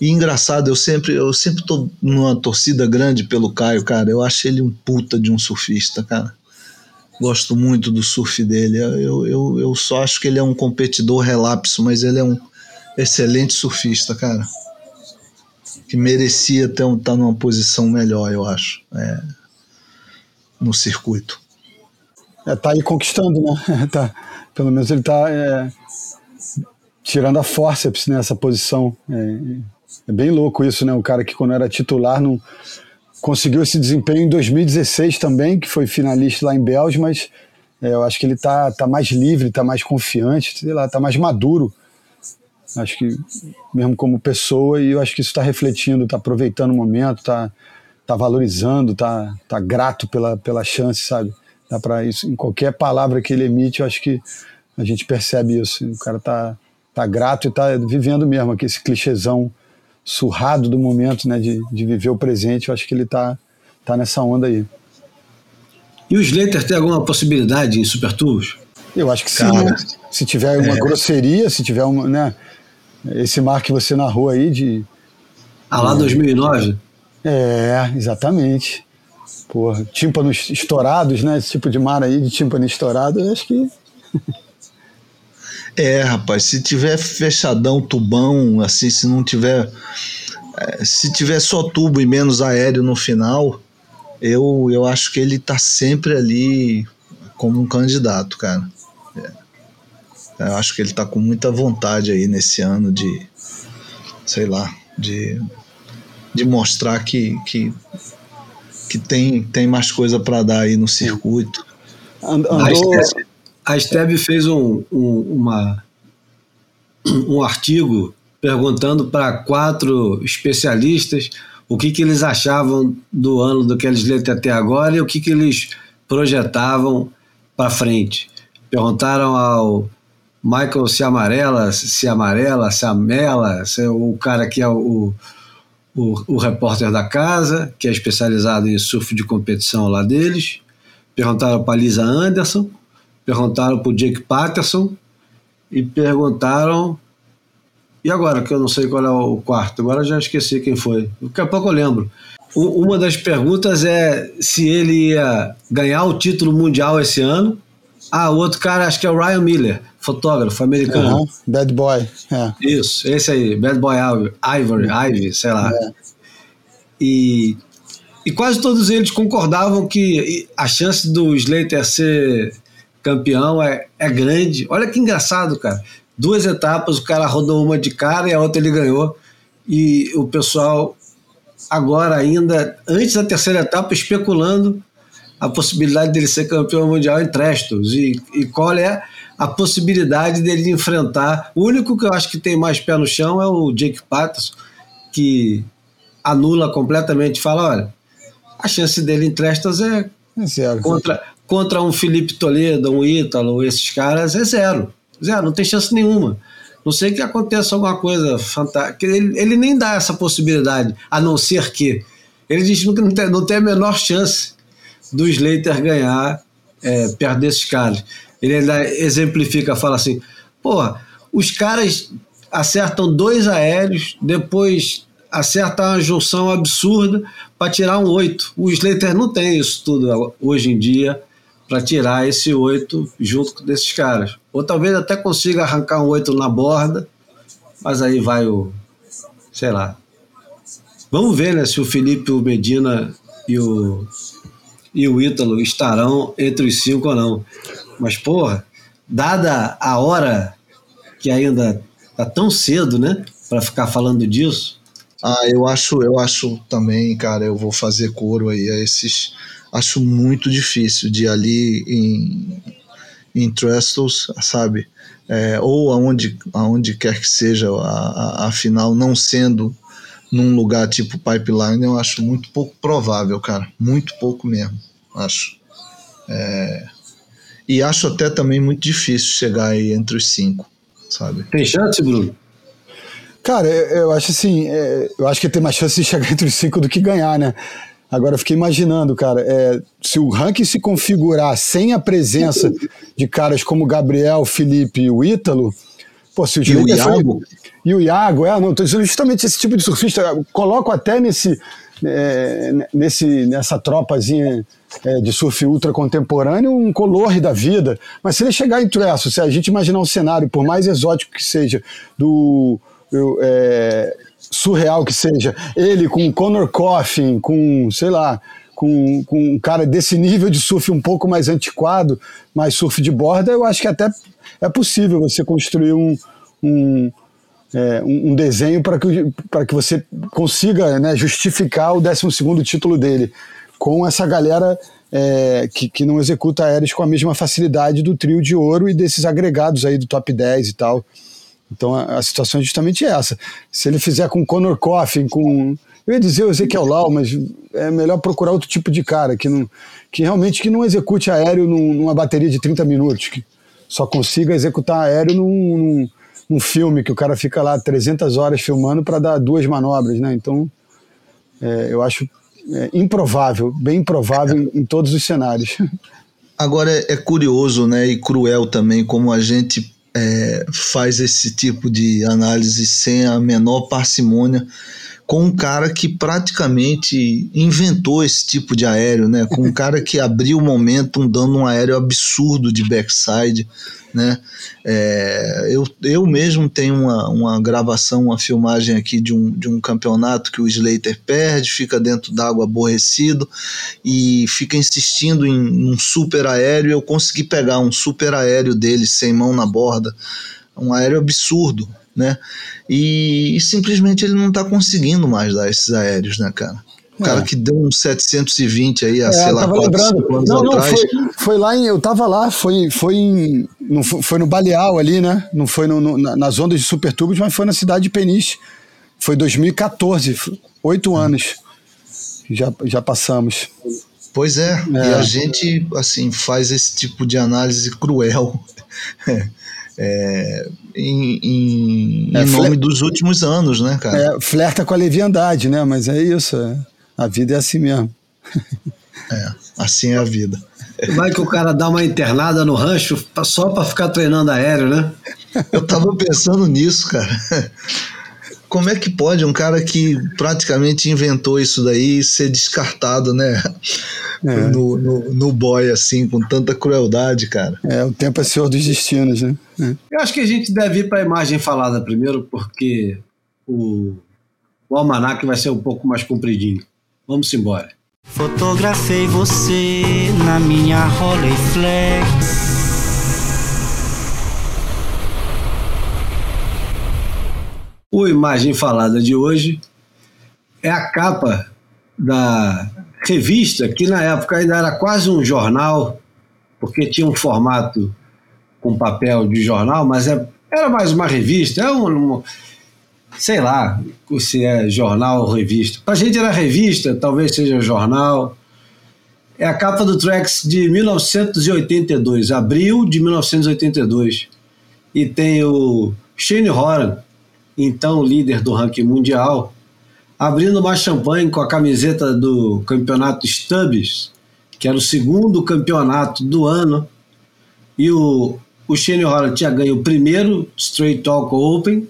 E engraçado, eu sempre, eu sempre tô numa torcida grande pelo Caio, cara. Eu acho ele um puta de um surfista, cara. Gosto muito do surf dele. Eu, eu, eu só acho que ele é um competidor relapso, mas ele é um excelente surfista, cara. Que merecia estar tá numa posição melhor, eu acho, é, no circuito. É, tá aí conquistando, né? tá, pelo menos ele tá é, tirando a forceps nessa posição. É, é bem louco isso, né? O cara que quando era titular não conseguiu esse desempenho em 2016 também, que foi finalista lá em Belgium, mas é, eu acho que ele tá, tá mais livre, tá mais confiante, sei lá, tá mais maduro. Acho que mesmo como pessoa, e eu acho que isso está refletindo, está aproveitando o momento, está tá valorizando, está tá grato pela, pela chance, sabe? Dá para isso em qualquer palavra que ele emite, eu acho que a gente percebe isso. O cara tá, tá grato e tá vivendo mesmo aqui esse clichêzão surrado do momento, né, de, de viver o presente, eu acho que ele tá, tá nessa onda aí. E o Slater tem alguma possibilidade em Super Tubos? Eu acho que sim, né? Se tiver uma é. grosseria, se tiver uma, né, esse mar que você narrou aí de... Ah, lá 2009? É, exatamente. Porra, tímpanos estourados, né, esse tipo de mar aí, de tímpano estourado, eu acho que... É, rapaz, se tiver fechadão, tubão, assim, se não tiver. É, se tiver só tubo e menos aéreo no final, eu, eu acho que ele tá sempre ali como um candidato, cara. É. Eu acho que ele tá com muita vontade aí nesse ano de, sei lá, de, de mostrar que, que, que tem, tem mais coisa para dar aí no circuito. Andou, a Steb fez um, um, uma um artigo perguntando para quatro especialistas o que, que eles achavam do ano do Kelly Slater até agora e o que, que eles projetavam para frente. Perguntaram ao Michael se amarela, se amarela, se amela, é o cara que é o, o, o repórter da casa, que é especializado em surf de competição lá deles. Perguntaram para Lisa Anderson, perguntaram para o Jake Patterson e perguntaram. E agora, que eu não sei qual é o quarto, agora já esqueci quem foi. Daqui a pouco eu lembro. Uma das perguntas é se ele ia ganhar o título mundial esse ano. Ah, o outro cara, acho que é o Ryan Miller, fotógrafo americano. Uhum, bad Boy. É. Isso, esse aí, Bad Boy Ivory, Ivy, sei lá. É. E, e quase todos eles concordavam que a chance do Slater ser campeão é, é grande. Olha que engraçado, cara. Duas etapas, o cara rodou uma de cara e a outra ele ganhou. E o pessoal, agora ainda, antes da terceira etapa, especulando a possibilidade dele ser campeão mundial em Trestos. E, e qual é a possibilidade dele enfrentar. O único que eu acho que tem mais pé no chão é o Jake Patterson, que anula completamente, fala, olha, a chance dele em Trestas é, é zero. contra contra um Felipe Toledo, um Ítalo, esses caras, é zero. Zero, não tem chance nenhuma. Não sei que aconteça alguma coisa fantástica. Ele, ele nem dá essa possibilidade, a não ser que. Ele diz que não tem, não tem a menor chance do Slater ganhar é, perto desses caras. Ele ainda exemplifica, fala assim: porra, os caras acertam dois aéreos, depois acertam uma junção absurda para tirar um oito. O Slater não tem isso tudo hoje em dia para tirar esse 8 junto desses caras. Ou talvez até consiga arrancar um 8 na borda, mas aí vai o. sei lá. Vamos ver né, se o Felipe, o Medina e o, e o Ítalo estarão entre os cinco ou não. Mas, porra, dada a hora que ainda tá tão cedo, né, para ficar falando disso. Ah, eu acho, eu acho também, cara, eu vou fazer coro aí a esses acho muito difícil de ali em, em Trestles, sabe? É, ou aonde, aonde quer que seja a, a, final não sendo num lugar tipo Pipeline, eu acho muito pouco provável, cara. Muito pouco mesmo, acho. É, e acho até também muito difícil chegar aí entre os cinco, sabe? Tem chance, Bruno? Cara, eu, eu acho assim, é, eu acho que tem mais chance de chegar entre os cinco do que ganhar, né? Agora eu fiquei imaginando, cara, é, se o ranking se configurar sem a presença de caras como Gabriel, Felipe e o Ítalo, pô, se o e o Iago? Foi, e o Iago, é, não, tô dizendo justamente esse tipo de surfista, coloco até nesse, é, nesse nessa tropazinha é, de surf ultra contemporâneo um color da vida, mas se ele chegar em Tresso, se a gente imaginar um cenário, por mais exótico que seja, do eu, é, surreal que seja, ele com Conor Coffin, com, sei lá, com, com um cara desse nível de surf um pouco mais antiquado, mais surf de borda, eu acho que até é possível você construir um, um, é, um desenho para que, que você consiga né, justificar o 12 título dele, com essa galera é, que, que não executa aéreos com a mesma facilidade do trio de ouro e desses agregados aí do top 10 e tal. Então a, a, situação é justamente essa. Se ele fizer com Conor Coffin, com. Eu ia dizer o Ezequiel Lau, mas é melhor procurar outro tipo de cara que, não, que realmente que não execute aéreo num, numa bateria de 30 minutos, que só consiga executar aéreo num, num, num filme que o cara fica lá 300 horas filmando para dar duas manobras, né? Então é, eu acho é, improvável, bem improvável em, em todos os cenários. Agora é, é curioso, né, e cruel também como a gente é, faz esse tipo de análise sem a menor parcimônia com um cara que praticamente inventou esse tipo de aéreo, né? Com um cara que abriu o momentum dando um aéreo absurdo de backside, né? É, eu, eu mesmo tenho uma, uma gravação, uma filmagem aqui de um, de um campeonato que o Slater perde, fica dentro d'água aborrecido e fica insistindo em um super aéreo. Eu consegui pegar um super aéreo dele sem mão na borda, um aéreo absurdo, né? E, e simplesmente ele não está conseguindo mais dar esses aéreos, né, cara? O cara que deu um 720 aí, a, É, sei eu lá, tava 4, lembrando. 5 anos Não, não, atrás. foi, foi lá em. Eu tava lá, foi, foi, em, não foi, foi no Baleal ali, né? Não foi no, no- na- nas ondas de Supertubos, mas foi na cidade de Peniche. Foi 2014, f- oito anos. Já, já passamos. Pois é, É. e a gente assim faz esse tipo de análise cruel é, em, em- É, em nome dos últimos anos, né, cara? É, flerta com a leviandade, né? Mas é isso. A vida é assim mesmo. É, assim é a vida. Vai que o cara dá uma internada no rancho só para ficar treinando aéreo, né? Eu tava pensando nisso, cara. Como é que pode um cara que praticamente inventou isso daí ser descartado, né? É. No, no, no boy, assim, com tanta crueldade, cara. É, o tempo é senhor dos destinos, né? É. Eu acho que a gente deve ir para a imagem falada primeiro, porque o, o almanac vai ser um pouco mais compridinho. Vamos embora. Fotografei você na minha Rolleiflex. O Imagem Falada de hoje é a capa da revista, que na época ainda era quase um jornal, porque tinha um formato com papel de jornal, mas é- era mais uma revista, é um, um- sei lá se é jornal ou revista. Pra gente era revista, talvez seja jornal. É a capa do Trax de 1982, abril de 1982. E tem o Shane Horan, então líder do ranking mundial, abrindo uma champanhe com a camiseta do campeonato Stubbs, que era o segundo campeonato do ano. E o, o Shane Horan tinha ganho o primeiro Straight Talk Open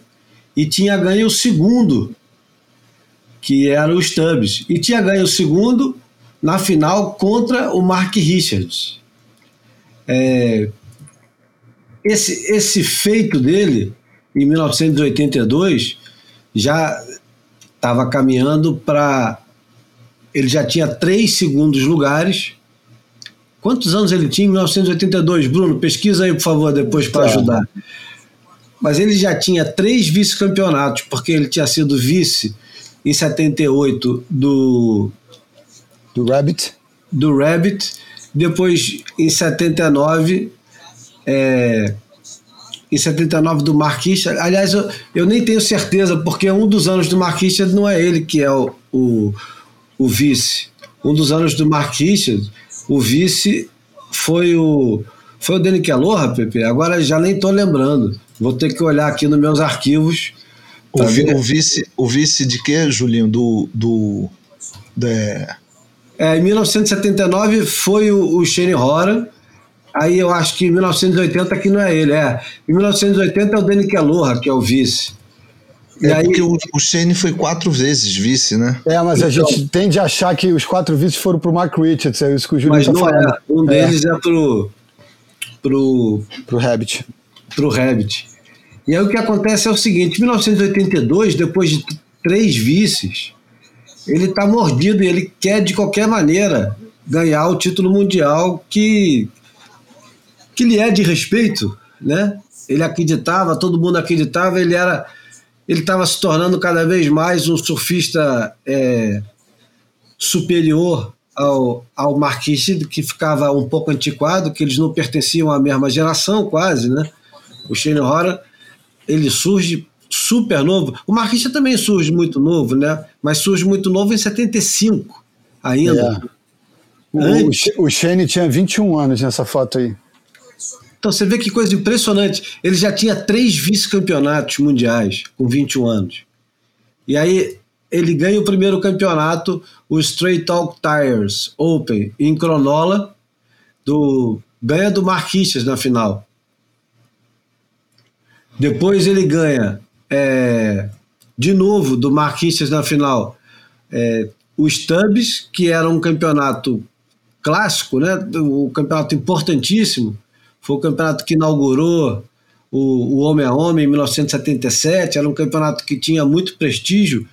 e tinha ganho o segundo, que era o Stubbs. E tinha ganho o segundo na final contra o Mark Richards. É, esse, esse feito dele, em 1982, já estava caminhando para. Ele já tinha três segundos lugares. Quantos anos ele tinha em 1982? Bruno, pesquisa aí, por favor, depois para Tá. ajudar. Mas ele já tinha três vice-campeonatos, porque ele tinha sido vice em 78 do, Do Rabbit. do Rabbit, depois em 79 é, em 79 do Marquista. Aliás, eu, eu nem tenho certeza, porque um dos anos do Marquista não é ele que é o, o, o vice. Um dos anos do Marquista, o vice foi o foi o Danny Kelloha, Pepe. Agora já nem estou lembrando. Vou ter que olhar aqui nos meus arquivos. O, vi- o vice, o vice de quê, Julinho? Do. do é, É, em 1979 foi o, o Shane Horan. Aí eu acho que em 1980 que não é ele, é. Em 1980 é o Danny Kelloha, que é o vice. E é aí, porque o, o Shane foi quatro vezes vice, né? É, mas a Então- gente tende a achar que os quatro vices foram pro Mark Richards, é isso que o Júlio mas tá não falando. é. Um deles é, pro, pro, Pro Rabbit. Pro Rabbit. E aí o que acontece é o seguinte: em 1982, depois de três vices, ele está mordido e ele quer de qualquer maneira ganhar o título mundial que, que lhe é de respeito, né? Ele acreditava, todo mundo acreditava, ele era, ele estava se tornando cada vez mais um surfista é, superior ao, ao Marquise, que ficava um pouco antiquado, que eles não pertenciam à mesma geração, quase, né? O Shane Horan, ele surge super novo. O Marquista também surge muito novo, né? Mas surge muito novo em 75 ainda. É. O, o Shane tinha 21 anos nessa foto aí. Então você vê que coisa impressionante. Ele já tinha três vice-campeonatos mundiais com 21 anos. E aí ele ganha o primeiro campeonato, o Straight Talk Tires Open, em Cronola, do, ganha do Marquistas na final. Depois ele ganha é, de novo do Marquistas na final é, o Stubbs, que era um campeonato clássico, né? o campeonato importantíssimo. Foi o campeonato que inaugurou o, o Homem a Homem em 1977. Era um campeonato que tinha muito prestígio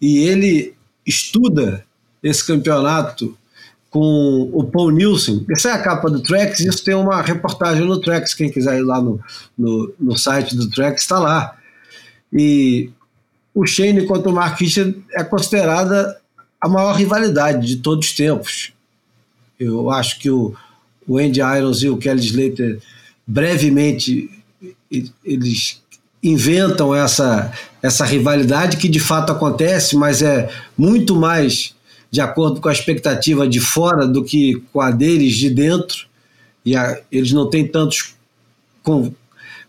e ele estuda esse campeonato com o Paul Nielsen. Essa é a capa do Trex, isso tem uma reportagem no Trex, quem quiser ir lá no, no, no site do Trex está lá. E o Shane contra o Mark Richard é considerada a maior rivalidade de todos os tempos. Eu acho que o, o Andy Irons e o Kelly Slater brevemente eles inventam essa, essa rivalidade que de fato acontece, mas é muito mais de acordo com a expectativa de fora do que com a deles de dentro. E a, eles não têm tantos com,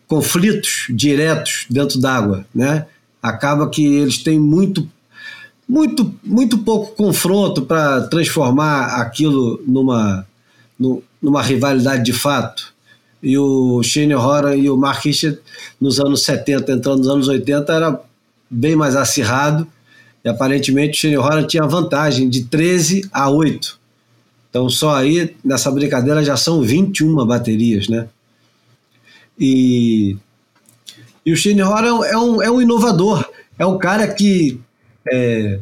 conflitos diretos dentro d'água, né? Acaba que eles têm muito muito muito pouco confronto para transformar aquilo numa numa rivalidade de fato e o Shane Horan e o Mark Richard nos anos 70, entrando nos anos 80, era bem mais acirrado e aparentemente o Shane Horan tinha vantagem de 13 a 8. Então só aí nessa brincadeira já são 21 baterias, né? E, e o Shane Horan é um, é um inovador, é um cara que é,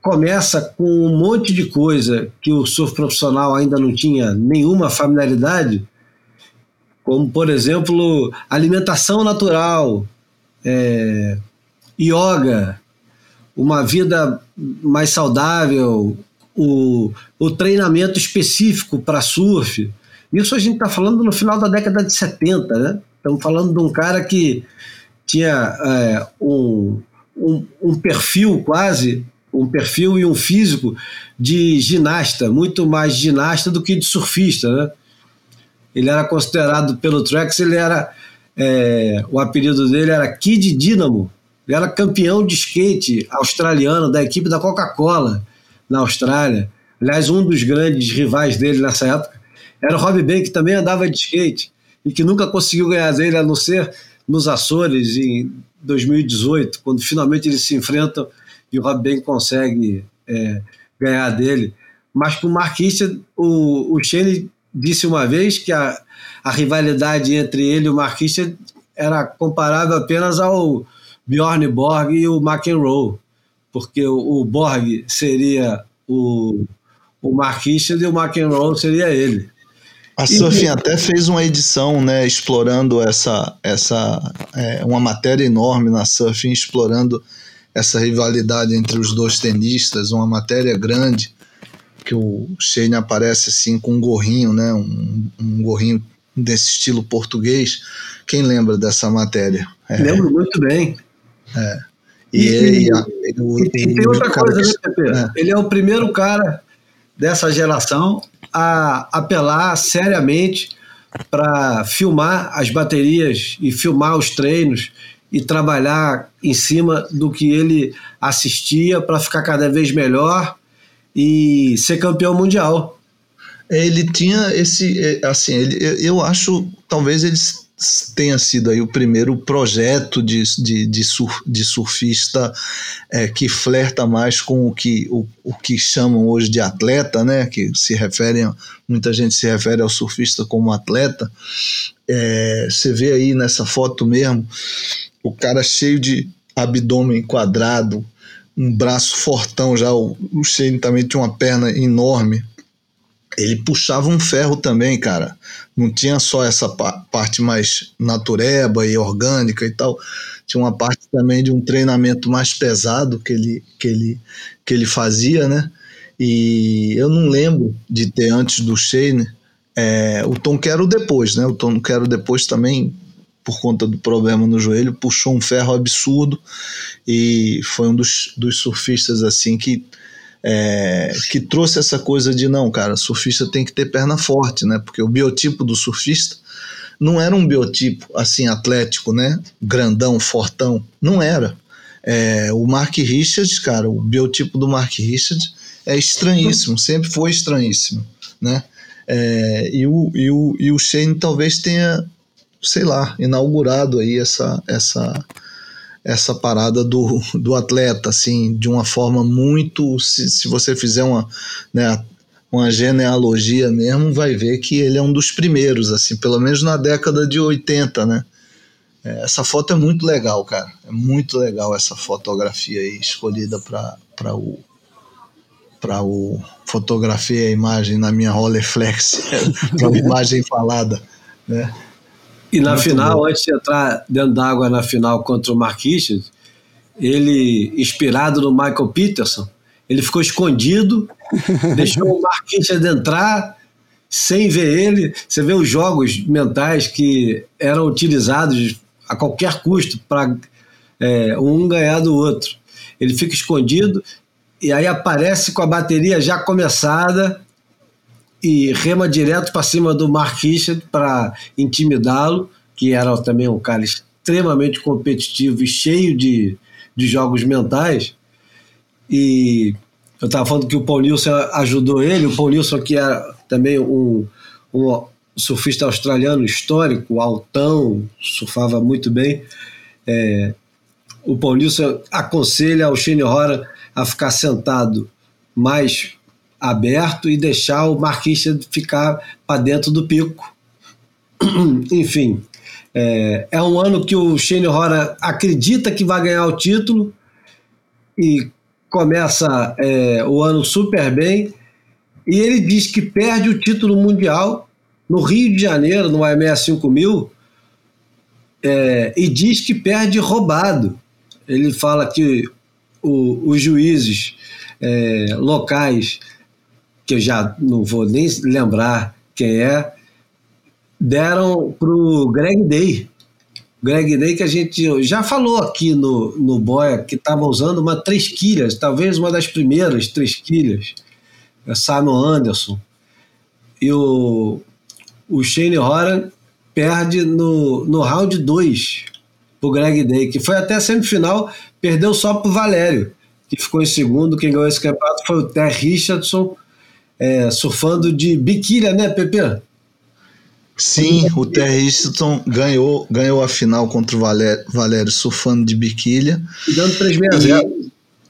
começa com um monte de coisa que o surf profissional ainda não tinha nenhuma familiaridade como, por exemplo, alimentação natural, é, yoga, uma vida mais saudável, o, o treinamento específico para surf. Isso a gente está falando no final da década de 70, né? Estamos falando de um cara que tinha é, um, um, um perfil quase, um perfil e um físico de ginasta, muito mais ginasta do que de surfista, né? Ele era considerado pelo Trex, ele era é, o apelido dele era Kid Dynamo. Ele era campeão de skate australiano da equipe da Coca-Cola na Austrália. Aliás, um dos grandes rivais dele nessa época era o Rob Bank, que também andava de skate e que nunca conseguiu ganhar dele, a não ser nos Açores em 2018, quando finalmente eles se enfrentam e o Rob Bank consegue é, ganhar dele. Mas para o Marquista, o, o Shane disse uma vez que a, a rivalidade entre ele e o Marquista era comparável apenas ao Bjorn Borg e o McEnroe, porque o, o Borg seria o, o Marquista e o McEnroe seria ele. A Surfing até fez uma edição, né, explorando essa, essa é, uma matéria enorme na Surfing, explorando essa rivalidade entre os dois tenistas, uma matéria grande que o Shane aparece assim com um gorrinho, né? Um, um gorrinho desse estilo português. Quem lembra dessa matéria? É, Lembro muito bem. É. E, e, e, e, e tem outra coisa, né, Pepe? É. Ele é o primeiro cara dessa geração a apelar seriamente para filmar as baterias e filmar os treinos e trabalhar em cima do que ele assistia para ficar cada vez melhor e ser campeão mundial. Ele tinha esse, é, assim, ele, eu acho, talvez ele tenha sido aí o primeiro projeto de, de, de, de surfista é, que flerta mais com o que, o, o que chamam hoje de atleta, né? Que se referem, muita gente se refere ao surfista como atleta. É, você vê aí nessa foto mesmo, o cara cheio de abdômen quadrado, um braço fortão já, o, o Shane também tinha uma perna enorme. Ele puxava um ferro também, cara. Não tinha só essa pa parte mais natureba e orgânica e tal. Tinha uma parte também de um treinamento mais pesado que ele, que ele, que ele fazia, né? E eu não lembro de ter antes do Shane é, o Tom Quero depois, né? O Tom Quero depois também por conta do problema no joelho, puxou um ferro absurdo e foi um dos, dos surfistas assim que é, que trouxe essa coisa de não, cara, surfista tem que ter perna forte, né? Porque o biotipo do surfista não era um biotipo assim atlético, né? Grandão, fortão, não era. É, o Mark Richards, cara, o biotipo do Mark Richards é estranhíssimo, sempre foi estranhíssimo, né? É, e, o, e, o, e o Shane talvez tenha sei lá, inaugurado aí essa essa essa parada do, do atleta, assim, de uma forma muito. Se, se você fizer uma, né, uma genealogia mesmo, vai ver que ele é um dos primeiros, assim, pelo menos na década de 80, né? É, essa foto é muito legal, cara. É muito legal essa fotografia aí, escolhida para o para o fotografia a imagem na minha Rolleiflex, uma imagem falada, né? E na Muito final, bom. antes de entrar dentro d'água na final contra o Marquinhos, ele, inspirado no Michael Peterson, Ele ficou escondido, deixou o Marquinhos entrar sem ver ele. Você vê os jogos mentais que eram utilizados a qualquer custo para é, um ganhar do outro. Ele fica escondido e aí aparece com a bateria já começada e rema direto para cima do Mark Richard para intimidá-lo, que era também um cara extremamente competitivo e cheio de, de jogos mentais. E eu estava falando que o Paul Nilson ajudou ele, o Paul Nilson que era também um, um surfista australiano histórico, altão, surfava muito bem. É, o Paul Nilson aconselha ao Shane Hora a ficar sentado mais aberto e deixar o marquista ficar para dentro do pico. Enfim, é, é, um ano que o Shane Hora acredita que vai ganhar o título e começa é, o ano super bem. E ele diz que perde o título mundial no Rio de Janeiro, no AMS 5000, é, e diz que perde roubado. Ele fala que o, os juízes é, locais, que eu já não vou nem lembrar quem é, deram para o Greg Day. Greg Day que a gente já falou aqui no, no Boia, que estava usando uma três quilhas, talvez uma das primeiras três quilhas, é Simon Anderson. E o, o Shane Horan perde no, no round 2 pro Greg Day, que foi até a semifinal, perdeu só pro Valério, que ficou em segundo. Quem ganhou esse campeonato foi o Ter Richardson, é, surfando de biquília, né, Pepe? Sim, o Ter Richardson ganhou, ganhou a final contra o Valério, Valério surfando de biquília. Dando 3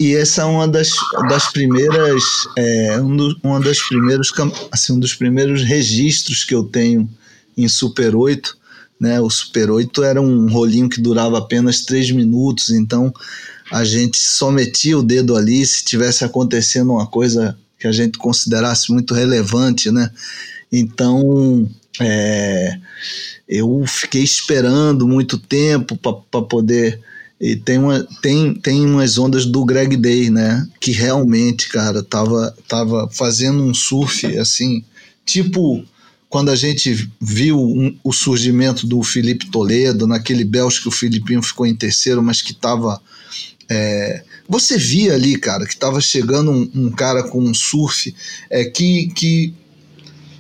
e essa é uma das, das primeiras é, um do, uma das primeiros assim, um dos primeiros registros que eu tenho em Super 8 né? O Super 8 era um rolinho que durava apenas 3 minutos, então a gente só metia o dedo ali se tivesse acontecendo uma coisa que a gente considerasse muito relevante, né? Então, é, eu fiquei esperando muito tempo para poder. E tem, uma, tem, tem umas ondas do Greg Day, né? Que realmente, cara, tava, tava fazendo um surf assim, tipo quando a gente viu um, o surgimento do Felipe Toledo, naquele Belch que o Filipinho ficou em terceiro, mas que estava. É, você via ali, cara, que estava chegando um, um, cara com um surf é, que, que,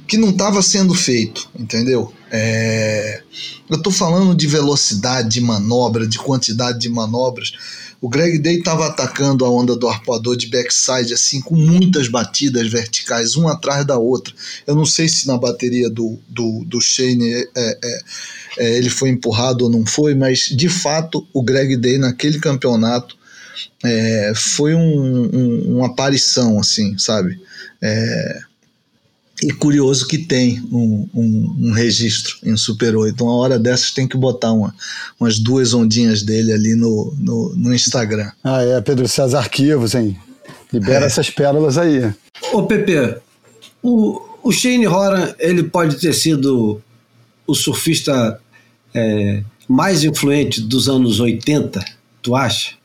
que não estava sendo feito, entendeu? É, eu estou falando de velocidade de manobra, de quantidade de manobras. O Greg Day estava atacando a onda do arpoador de backside, assim, com muitas batidas verticais, uma atrás da outra. Eu não sei se na bateria do, do, do Shane é, é, é, ele foi empurrado ou não foi, mas de fato o Greg Day naquele campeonato é, foi um, um, uma aparição, assim, sabe? É, e curioso que tem um, um, um, registro em Super 8. Uma hora dessas tem que botar uma, umas duas ondinhas dele ali no, no, no Instagram. Ah, é, Pedro César Arquivos, hein? Libera é. essas pérolas aí. Ô, Pepe, o, o Shane Horan, ele pode ter sido o surfista é, mais influente dos anos 80, tu acha?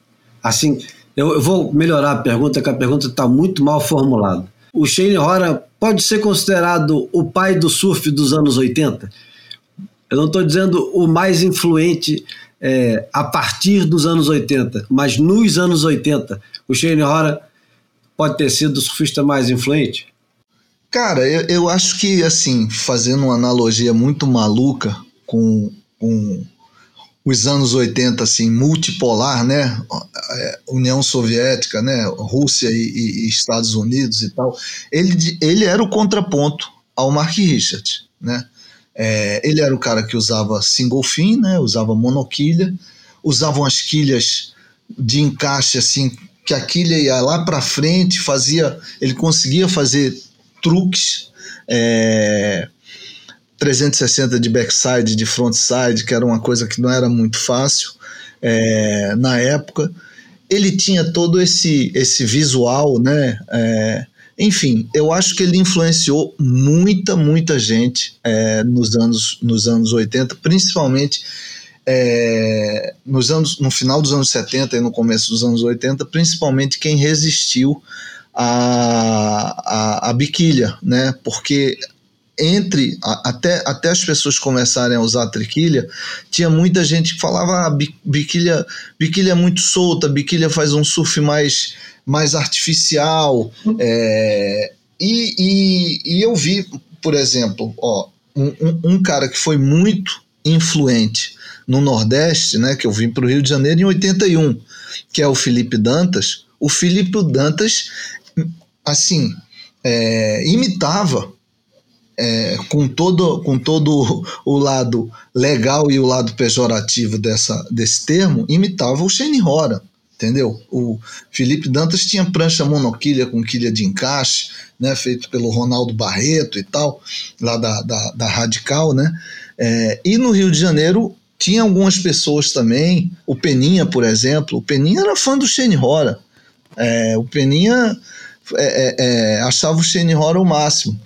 Assim, eu, eu vou melhorar a pergunta, que a pergunta está muito mal formulada. O Shane Horan pode ser considerado o pai do surf dos anos 80? Eu não estou dizendo o mais influente é, a partir dos anos 80, mas nos anos 80, o Shane Hora pode ter sido o surfista mais influente? Cara, eu, eu acho que, assim, fazendo uma analogia muito maluca com, com os anos 80 assim multipolar, né? É, União Soviética, né? Rússia e, e, Estados Unidos e tal. Ele, ele era o contraponto ao Mark Richard, né? É, ele era o cara que usava single fin, né? Usava monoquilha, usavam as quilhas de encaixe assim que a quilha ia lá para frente, fazia, ele conseguia fazer truques. É, 360 de backside, de frontside, que era uma coisa que não era muito fácil é, na época. Ele tinha todo esse, esse visual, né? É, enfim, eu acho que ele influenciou muita, muita gente é, nos, anos, nos anos 80, principalmente é, nos anos, no final dos anos 70 e no começo dos anos 80, principalmente quem resistiu a, a, a biquilha, né? Porque entre a, até, até as pessoas começarem a usar a triquilha, tinha muita gente que falava ah, biquilha, biquilha é muito solta, biquilha faz um surf mais, mais artificial. É, e, e, e, eu vi, por exemplo, ó, um, um, cara que foi muito influente no Nordeste, né, que eu vim para o Rio de Janeiro em 81, que é o Felipe Dantas. O Felipe Dantas, assim, é, imitava é, com, todo, com todo o lado legal e o lado pejorativo dessa, desse termo, imitava o Shane Horan, entendeu? O Felipe Dantas tinha prancha monoquilha com quilha de encaixe, né, feito pelo Ronaldo Barreto e tal, lá da, da, da Radical, né? É, e no Rio de Janeiro tinha algumas pessoas também, o Peninha, por exemplo, o Peninha era fã do Shane Horan, é, o Peninha é, é, é achava o Shane Horan o máximo.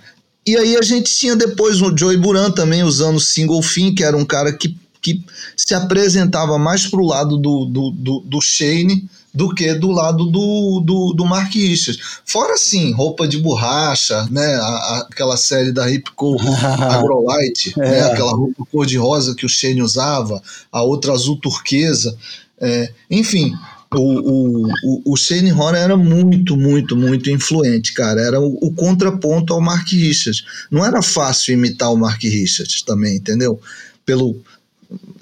E aí a gente tinha depois o Joey Buran também usando single fin, que era um cara que, que se apresentava mais pro lado do, do, do, do Shane do que do lado do, do, do Mark Richards. Fora assim, roupa de borracha, né? A, a, aquela série da Ripco Agrolite, é. né? aquela roupa cor-de-rosa que o Shane usava, a outra azul turquesa. É, enfim, o, o, o Shane Horan era muito, muito, muito influente, cara. Era o, o, contraponto ao Mark Richards. Não era fácil imitar o Mark Richards também, entendeu? Pelo.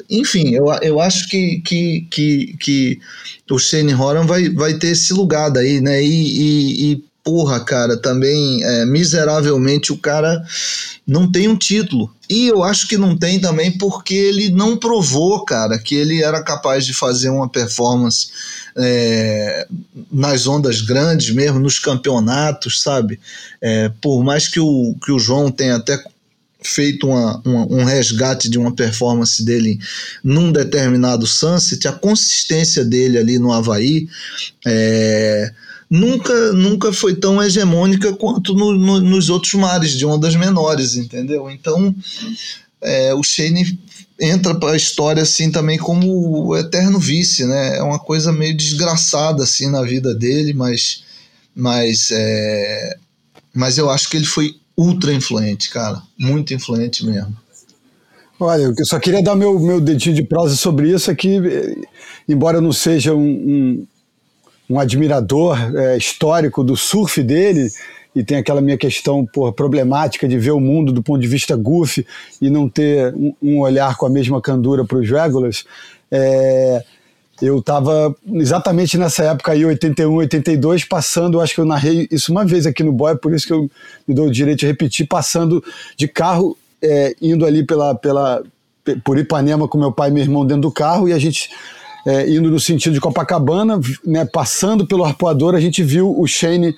Enfim, eu, eu acho que, que, que, que o Shane Horan vai, vai ter esse lugar daí, né? E, e, e porra, cara, também é, miseravelmente o cara não tem um título. E eu acho que não tem também porque ele não provou, cara, que ele era capaz de fazer uma performance é, nas ondas grandes mesmo, nos campeonatos, sabe? É, por mais que o, que o João tenha até feito uma, uma, um resgate de uma performance dele num determinado Sunset, a consistência dele ali no Havaí é, nunca, nunca foi tão hegemônica quanto no, no, nos outros mares de ondas menores, entendeu? Então, é, o Shane entra para a história assim também como o eterno vice, né? É uma coisa meio desgraçada assim na vida dele, mas mas é, mas eu acho que ele foi ultra influente, cara, muito influente mesmo. Olha, eu só queria dar meu, meu dedinho de prosa sobre isso aqui, embora eu não seja um, um um admirador é, histórico do surf dele e tem aquela minha questão porra, problemática de ver o mundo do ponto de vista goofy e não ter um, um olhar com a mesma candura para os Regulars. É, eu estava exatamente nessa época aí, 81, 82, passando, acho que eu narrei isso uma vez aqui no Boy, por isso que eu me dou o direito de repetir, passando de carro, é, indo ali pela, pela, por Ipanema com meu pai e meu irmão dentro do carro, e a gente é, indo no sentido de Copacabana, né, passando pelo arpoador, a gente viu o Shane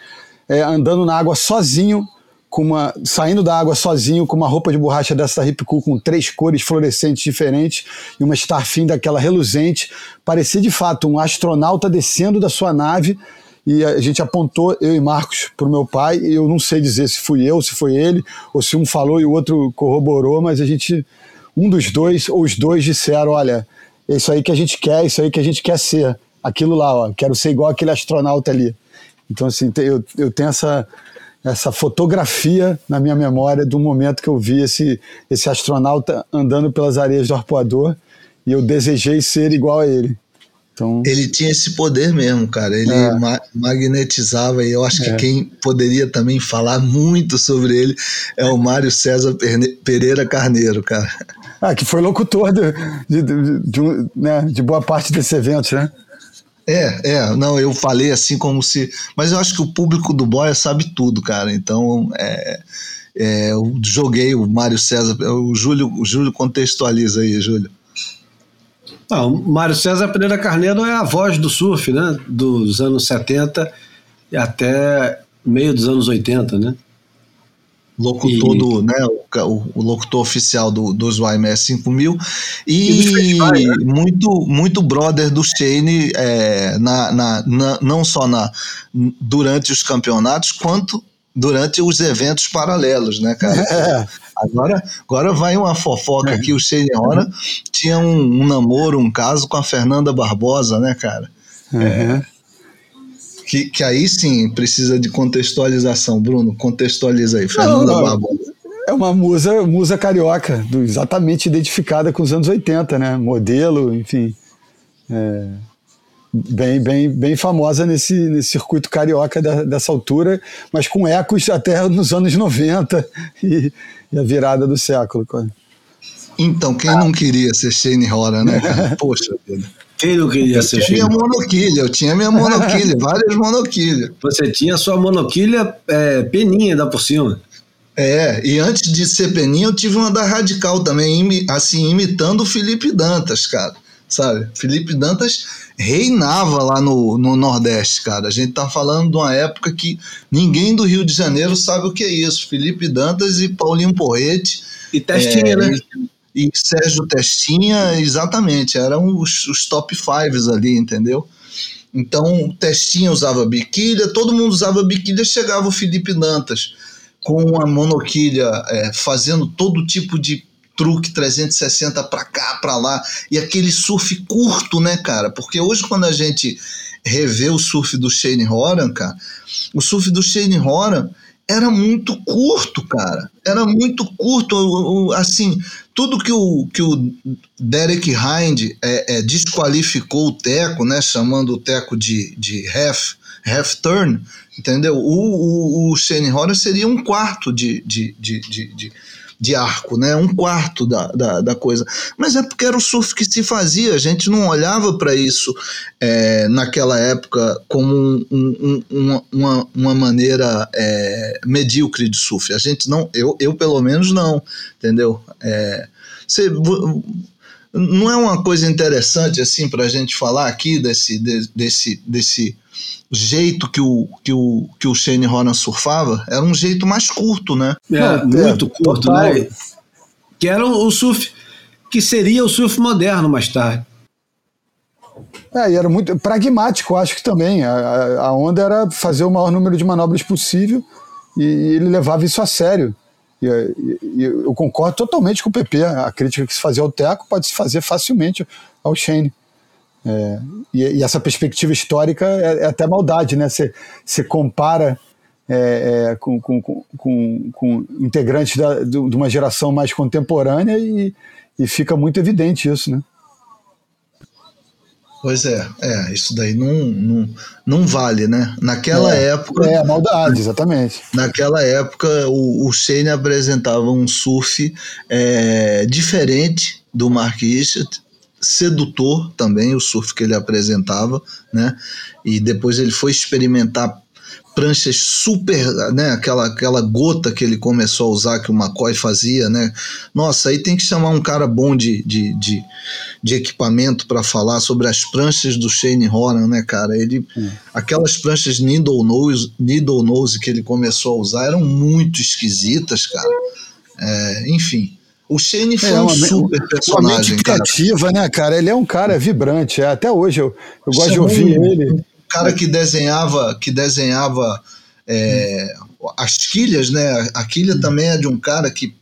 é, andando na água sozinho, com uma, saindo da água sozinho com uma roupa de borracha dessa Hip Cool com três cores fluorescentes diferentes e uma Starfin daquela reluzente. Parecia de fato um astronauta descendo da sua nave e a gente apontou, eu e Marcos, para o meu pai. E eu não sei dizer se fui eu, se foi ele, ou se um falou e o outro corroborou, mas a gente, um dos dois ou os dois disseram: olha é isso aí que a gente quer, é isso aí que a gente quer ser. Aquilo lá, ó, quero ser igual aquele astronauta ali. Então, assim, eu, eu tenho essa, essa fotografia na minha memória do momento que eu vi esse, esse astronauta andando pelas areias do arpoador e eu desejei ser igual a ele. Então... Ele tinha esse poder mesmo, cara. Ele é. ma magnetizava e eu acho que é. quem poderia também falar muito sobre ele é o Mário César Pereira Carneiro, cara. Ah, que foi locutor de, de, de, de, né, de boa parte desse evento, né? É, é, não, eu falei assim como se. Mas eu acho que o público do Boia sabe tudo, cara. Então, é, é, eu joguei o Mário César, o Júlio, o Júlio contextualiza aí, Júlio. Não, o Mário César Pereira Carneiro é a voz do surf, né? Dos anos 70 e até meio dos anos 80, né? Locutor e... do, né, o, o, locutor oficial do, dos YMS 5000 e, e né? muito muito brother do Shane é, na, na, na, não só na, durante os campeonatos quanto durante os eventos paralelos, né, cara? É. Agora, agora vai uma fofoca aqui, o Shane Hora tinha um, um, namoro, um caso com a Fernanda Barbosa, né, cara? Uhum. É. Que, que aí sim precisa de contextualização. Bruno, contextualiza aí. Fernanda não. Barbosa. É uma musa, musa carioca, do- exatamente identificada com os anos 80, né? Modelo, enfim. É, bem, bem, bem famosa nesse, nesse circuito carioca da- dessa altura, mas com ecos até nos anos 90 e, e a virada do século. Então, quem não queria ser Shane Horan, né, cara? Poxa vida. Quem não queria Eu ser tinha minha Shane? monoquilha, eu tinha minha monoquilha, várias monoquilhas. Você tinha sua monoquilha é, peninha ainda por cima. É, e antes de ser peninha, eu tive uma da Radical também, assim, imitando o Felipe Dantas, cara. Sabe? Felipe Dantas reinava lá no, no Nordeste, cara. A gente tá falando de uma época que ninguém do Rio de Janeiro sabe o que é isso. Felipe Dantas e Paulinho Porrete. E testinha, É, né? E Sérgio Testinha, exatamente, eram os, os top fives ali, entendeu? Então, Testinha usava biquília, todo mundo usava biquília, chegava o Felipe Dantas com a monoquilha, é, fazendo todo tipo de truque 360 para cá, para lá, e aquele surf curto, né, cara? Porque hoje, quando a gente revê o surf do Shane Horan, cara, o surf do Shane Horan era muito curto, cara. Era muito curto. Assim, tudo que o, que o Derek Hind é, é, desqualificou o Teco, né? Chamando o Teco de, de half, half turn, entendeu? O, o, o Shane Horan seria um quarto de, de, de, de, de, de arco, né? Um quarto da, da, da coisa. Mas é porque era o surf que se fazia, a gente não olhava para isso é, naquela época como um- um- um- uma, uma, maneira é, medíocre de surf. A gente não, eu, eu pelo menos não, entendeu? É, você, vo- não é uma coisa interessante assim para a gente falar aqui desse, de- desse, desse jeito que o, que o, que o Shane Horan surfava? Era um jeito mais curto, né? É, Não, muito é, curto, total. né? Que era o surf, que seria o surf moderno mais tarde. É, e era muito pragmático, acho que também. A, a- a onda era fazer o maior número de manobras possível e, e ele levava isso a sério. E, e- e eu concordo totalmente com o PP. A crítica que se fazia ao Teco pode se fazer facilmente ao Shane. É, e, e essa perspectiva histórica é, é até maldade, né? Você compara é, é, com, com, com, com, integrantes da, de uma geração mais contemporânea e, e fica muito evidente isso, né? Pois é, é, isso daí não, não, não vale, né? Naquela É, época, É, maldade, exatamente. naquela época, o, o Shane apresentava um surf é, diferente do Mark Richard, sedutor também, o surf que ele apresentava, né? E depois ele foi experimentar pranchas super, né? Aquela, aquela gota que ele começou a usar, que o McCoy fazia, né? Nossa, aí tem que chamar um cara bom de, de, de, de equipamento para falar sobre as pranchas do Shane Horan, né, cara? Ele, aquelas pranchas needle nose, needle nose que ele começou a usar eram muito esquisitas, cara. É, enfim, o Shane foi É, um super Uma mente personagem, cara. criativa, né, cara? Ele é um cara vibrante. é, Até hoje eu, eu gosto de ouvir ele. Cara que desenhava, que desenhava é, as quilhas, né? A quilha também é de um cara que.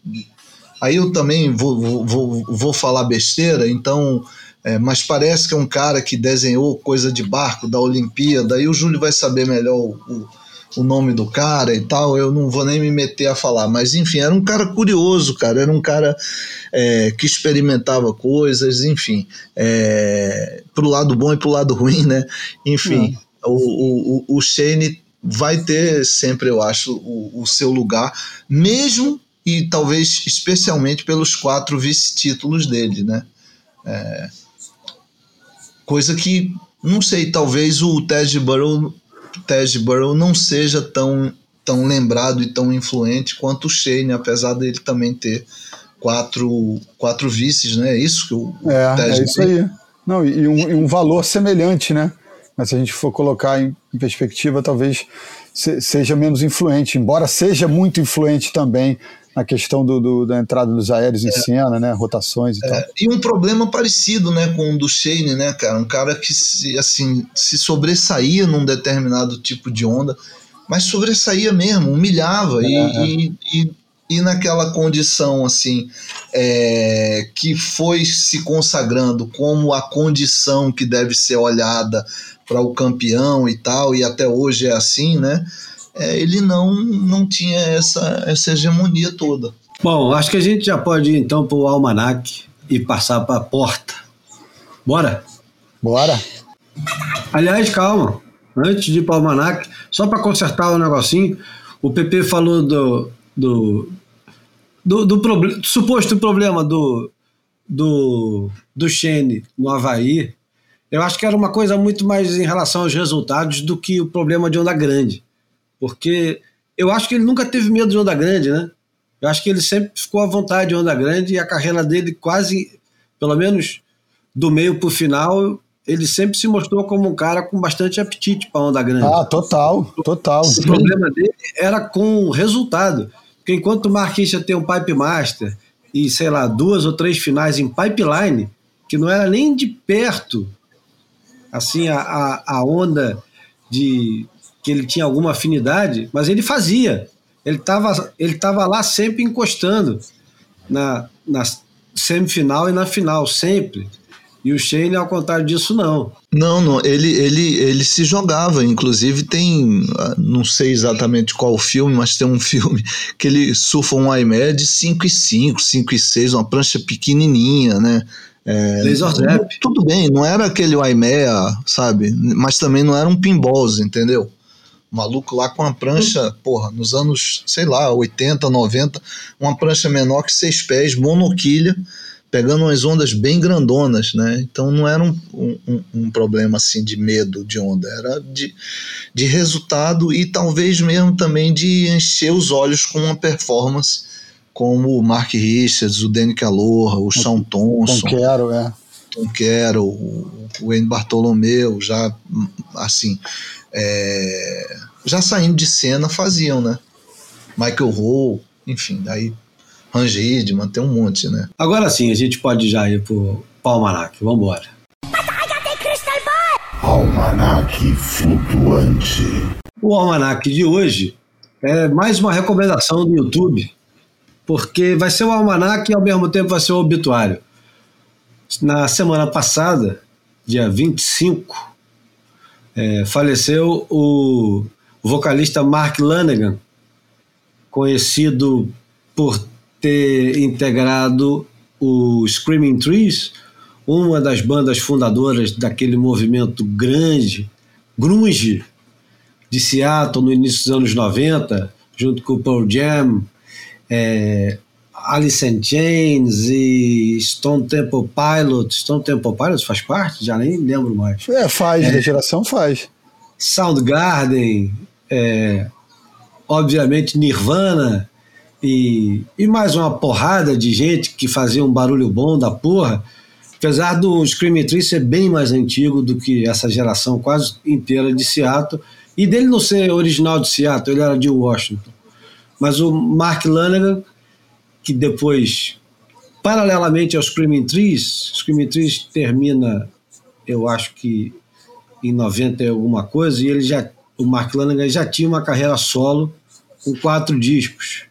Aí eu também vou, vou, vou, vou falar besteira, então. é, mas parece que é um cara que desenhou coisa de barco da Olimpíada. Aí o Júlio vai saber melhor o, o, o nome do cara e tal. Eu não vou nem me meter a falar. Mas enfim, era um cara curioso, cara. Era um cara é, que experimentava coisas, enfim. É, pro lado bom e pro lado ruim, né? Enfim, o, o, o- o Shane vai ter sempre, eu acho, o, o seu lugar, mesmo e talvez especialmente pelos quatro vice-títulos dele, né? É, coisa que, não sei, talvez o Ted Burrow, Ted Burrow não seja tão, tão lembrado e tão influente quanto o Shane, apesar dele também ter quatro, quatro vices, né? É isso que o, o É, é isso tem? aí. Não, e um, e um valor semelhante, né? Mas se a gente for colocar em, perspectiva, talvez se- seja menos influente, embora seja muito influente também na questão do, do- da entrada dos aéreos em cena, né? Rotações e tal. É, e um problema parecido, né, com o do Shane, né, cara? Um cara que se, assim, se sobressaía num determinado tipo de onda, mas sobressaía mesmo, humilhava. e, É. e, e, e naquela condição, assim, é, que foi se consagrando como a condição que deve ser olhada para o campeão e tal, e até hoje é assim, né? É, ele não, não tinha essa, essa hegemonia toda. Bom, acho que a gente já pode ir então para o almanac e passar para a porta. Bora? Bora. Aliás, calma. Antes de ir para o almanac, só para consertar o um negocinho, o PP falou do, do, do, do, do suposto problema do, do, do Shane no Havaí. Eu acho que era uma coisa muito mais em relação aos resultados do que o problema de onda grande. Porque eu acho que ele nunca teve medo de onda grande, né? Eu acho que ele sempre ficou à vontade de onda grande e a carreira dele quase, pelo menos do meio para o final, ele sempre se mostrou como um cara com bastante apetite para onda grande. Ah, total, total. O problema dele era com o resultado. Porque enquanto o Marquinhos tem um Pipe Master e, sei lá, duas ou três finais em pipeline, que não era nem de perto assim a, a, a onda de que ele tinha alguma afinidade, mas ele fazia. Ele estava ele tava lá sempre encostando na, na semifinal e na final, sempre. E o Shane, ao contrário disso, não. Não, não, ele, ele, ele se jogava. Inclusive, tem. Ah, não sei exatamente qual filme, mas tem um filme que ele surfa um IME de 5 e 5, 5 e 6, uma prancha pequenininha, né? É, tudo bem, não era aquele Waimea, sabe? Mas também não era um pinballs, entendeu? O maluco lá com uma prancha, porra, nos anos, sei lá, 80, 90, uma prancha menor que seis pés, monoquilha, pegando umas ondas bem grandonas, né? Então não era um, um, um, problema assim de medo de onda, era de, de resultado e talvez mesmo também de encher os olhos com uma performance como o Mark Richards, o Danny Calorra, o Sean Thompson. Tom Quero, é. Tom Quero, o Wayne Bartolomeu, já assim, é, já saindo de cena faziam, né? Michael Hall, enfim, daí Range Hidman, tem um monte, né? Agora sim, a gente pode já ir pro Palmanac, vamos embora. Almanac flutuante. O almanac de hoje é mais uma recomendação do YouTube, porque vai ser o almanac e ao mesmo tempo vai ser o obituário. Na semana passada, dia 25, é, faleceu o vocalista Mark Lanegan, conhecido por ter integrado o Screaming Trees, uma das bandas fundadoras daquele movimento grande, grunge, de Seattle no início dos anos 90, junto com o Pearl Jam, é, Alice in Chains e Stone Temple Pilots. Stone Temple Pilots faz parte? Já nem lembro mais. É, faz, é, da geração faz. Soundgarden, é, obviamente Nirvana, e, e mais uma porrada de gente que fazia um barulho bom da porra. Apesar do Screaming Tree ser bem mais antigo do que essa geração quase inteira de Seattle, e dele não ser original de Seattle, ele era de Washington. Mas o Mark Lanegan, que depois, paralelamente ao Screaming Trees, Screaming Trees termina, eu acho que em 90 e alguma coisa, e ele já, o Mark Lanegan já tinha uma carreira solo com quatro discos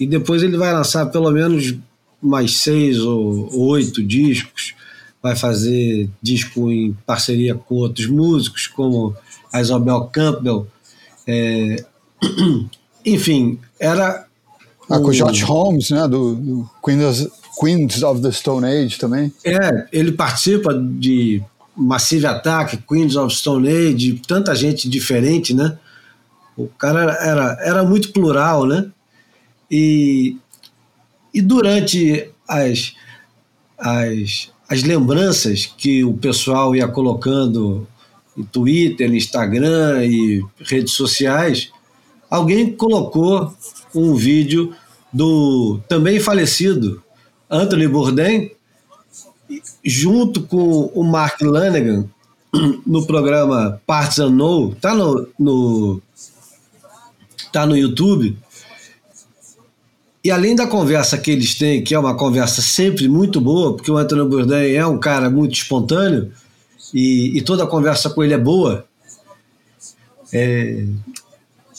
e depois ele vai lançar pelo menos mais seis ou oito discos, vai fazer disco em parceria com outros músicos, como a Isabel Campbell. É... Enfim, era. Ah, com o George Holmes, né? Do, do Queens, Queens of the Stone Age também. É, ele participa de Massive Attack, Queens of Stone Age, tanta gente diferente, né? O cara era, era muito plural, né? E, e durante as, as, as lembranças que o pessoal ia colocando no Twitter, Instagram e redes sociais, alguém colocou um vídeo do também falecido Anthony Bourdain junto com o Mark Lanegan no programa Parts Unknown, tá no, no tá no YouTube. E além da conversa que eles têm, que é uma conversa sempre muito boa, porque o Antônio Bourdain é um cara muito espontâneo e, e toda a conversa com ele é boa, é,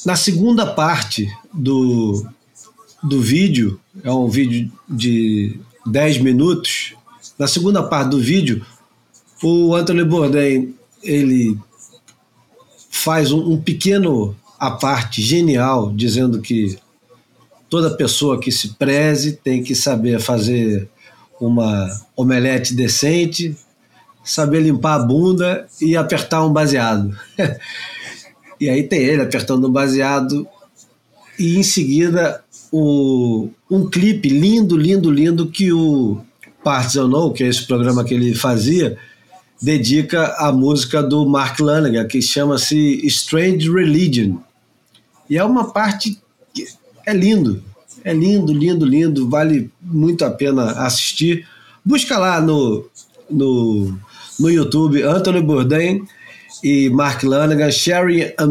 na segunda parte do, do vídeo, é um vídeo de 10 minutos, na segunda parte do vídeo, o Anthony Bourdain ele faz um, um pequeno a parte genial dizendo que toda pessoa que se preze tem que saber fazer uma omelete decente, saber limpar a bunda e apertar um baseado. e aí tem ele apertando um baseado e em seguida o, um clipe lindo, lindo, lindo que o Parts of Know, que é esse programa que ele fazia, dedica a música do Mark Lanigan, que chama-se Strange Religion. E é uma parte que é lindo, é lindo, lindo, lindo, vale muito a pena assistir. Busca lá no, no, no YouTube Anthony Bourdain e Mark Lanigan, Sharing a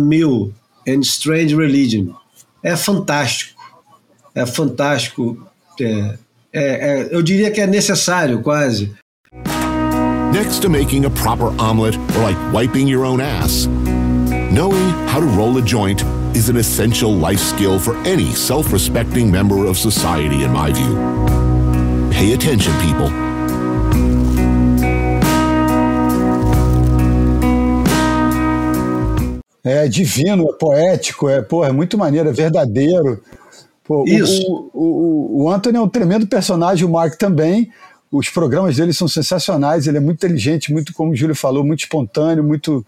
and Strange Religion. É fantástico, é fantástico. É, é, é, eu diria que é necessário quase Next to making a proper omelet or like wiping your own ass, knowing how to roll a joint is an essential life skill for any self respecting member of society, in my view. Pay attention, people. É divino, é poético, é, porra, é muito maneiro, é verdadeiro. Pô, Isso. O, o, o, Anthony é um tremendo personagem, o Mark também. Os programas dele são sensacionais, ele é muito inteligente, muito, como o Júlio falou, muito espontâneo, muito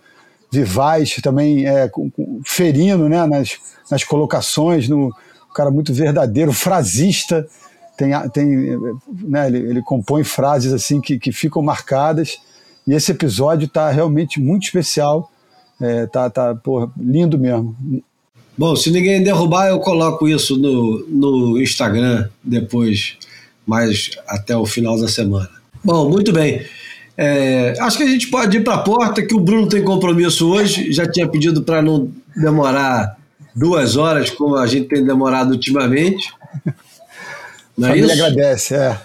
vivaz, também é, com, com, ferino né, nas, nas colocações, no, um cara muito verdadeiro, frasista, tem, tem, né, ele, ele compõe frases assim que, que ficam marcadas, e esse episódio está realmente muito especial, é, tá, tá porra, lindo mesmo. Bom, se ninguém derrubar, eu coloco isso no, no Instagram depois, mais até o final da semana. Bom, muito bem. É, acho que a gente pode ir para a porta, que o Bruno tem compromisso hoje. Já tinha pedido para não demorar duas horas, como a gente tem demorado ultimamente. Não é isso? agradece, é.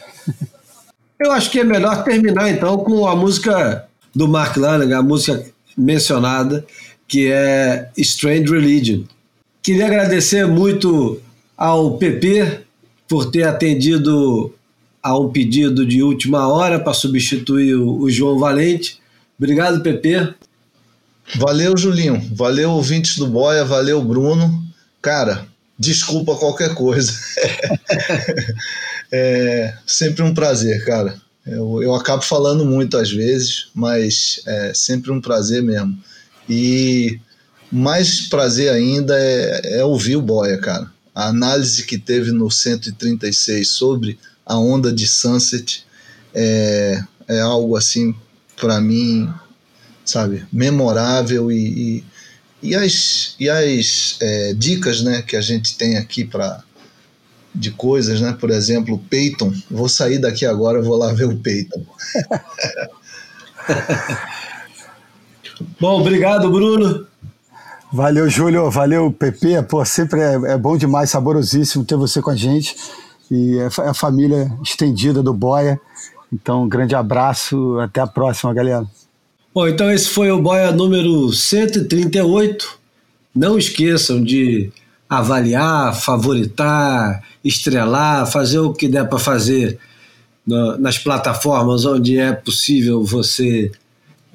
Eu acho que é melhor terminar então com a música do Mark Lanigan, a música mencionada, que é Strange Religion. Queria agradecer muito ao PP por ter atendido a um pedido de última hora para substituir o, João Valente. Obrigado, PP. Valeu, Julinho. Valeu, ouvintes do Boia. Valeu, Bruno. Cara, desculpa qualquer coisa. é sempre um prazer, cara. Eu, eu acabo falando muito às vezes, mas é sempre um prazer mesmo. E mais prazer ainda é, é ouvir o Boia, cara. A análise que teve no 136 sobre a onda de Sunset é, é algo assim, para mim, sabe, memorável e, e, e as, e as é, dicas né, que a gente tem aqui para de coisas, né? Por exemplo, o Peyton. Vou sair daqui agora, vou lá ver o Peyton. Bom, obrigado, Bruno. Valeu, Júlio. Valeu, PP. Pô, sempre é, é, bom demais, saborosíssimo ter você com a gente. E é, é a família estendida do Boia. Então, um grande abraço. Até a próxima, galera. Bom, então esse foi o Boia número 138. Não esqueçam de avaliar, favoritar, estrelar, fazer o que der para fazer no, nas plataformas onde é possível você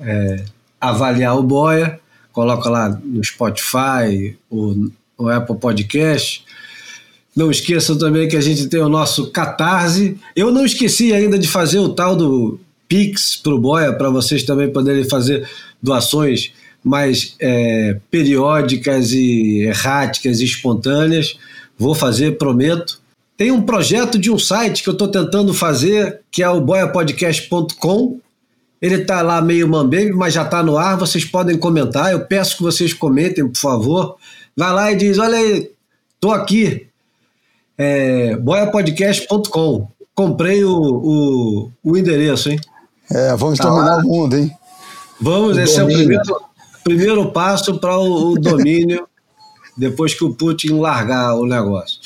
é, avaliar o Boia. Coloca lá no Spotify, o, o Apple Podcast. Não esqueçam também que a gente tem o nosso Catarse. Eu não esqueci ainda de fazer o tal do Pix para o Boia, para vocês também poderem fazer doações mais é, periódicas e erráticas e espontâneas. Vou fazer, prometo. Tem um projeto de um site que eu estou tentando fazer, que é o boiapodcast.com. Ele está lá meio mambembe, mas já está no ar. Vocês podem comentar. Eu peço que vocês comentem, por favor. Vai lá e diz: Olha aí, estou aqui. É, boiapodcast.com. Comprei o, o, o, endereço, hein? É, vamos tá dominar lá. o mundo, hein? Vamos, o esse domínio. é o primeiro, primeiro passo para o, o domínio, depois que o Putin largar o negócio.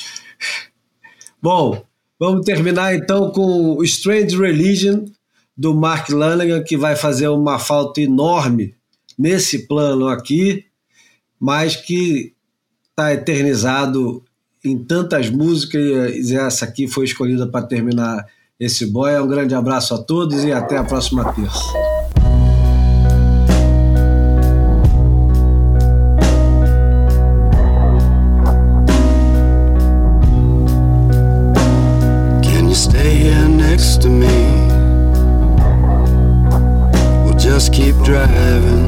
Bom, vamos terminar então com Strange Religion do Mark Lanigan, que vai fazer uma falta enorme nesse plano aqui, mas que está eternizado em tantas músicas e essa aqui foi escolhida para terminar esse boy. Um grande abraço a todos e até a próxima terça. driving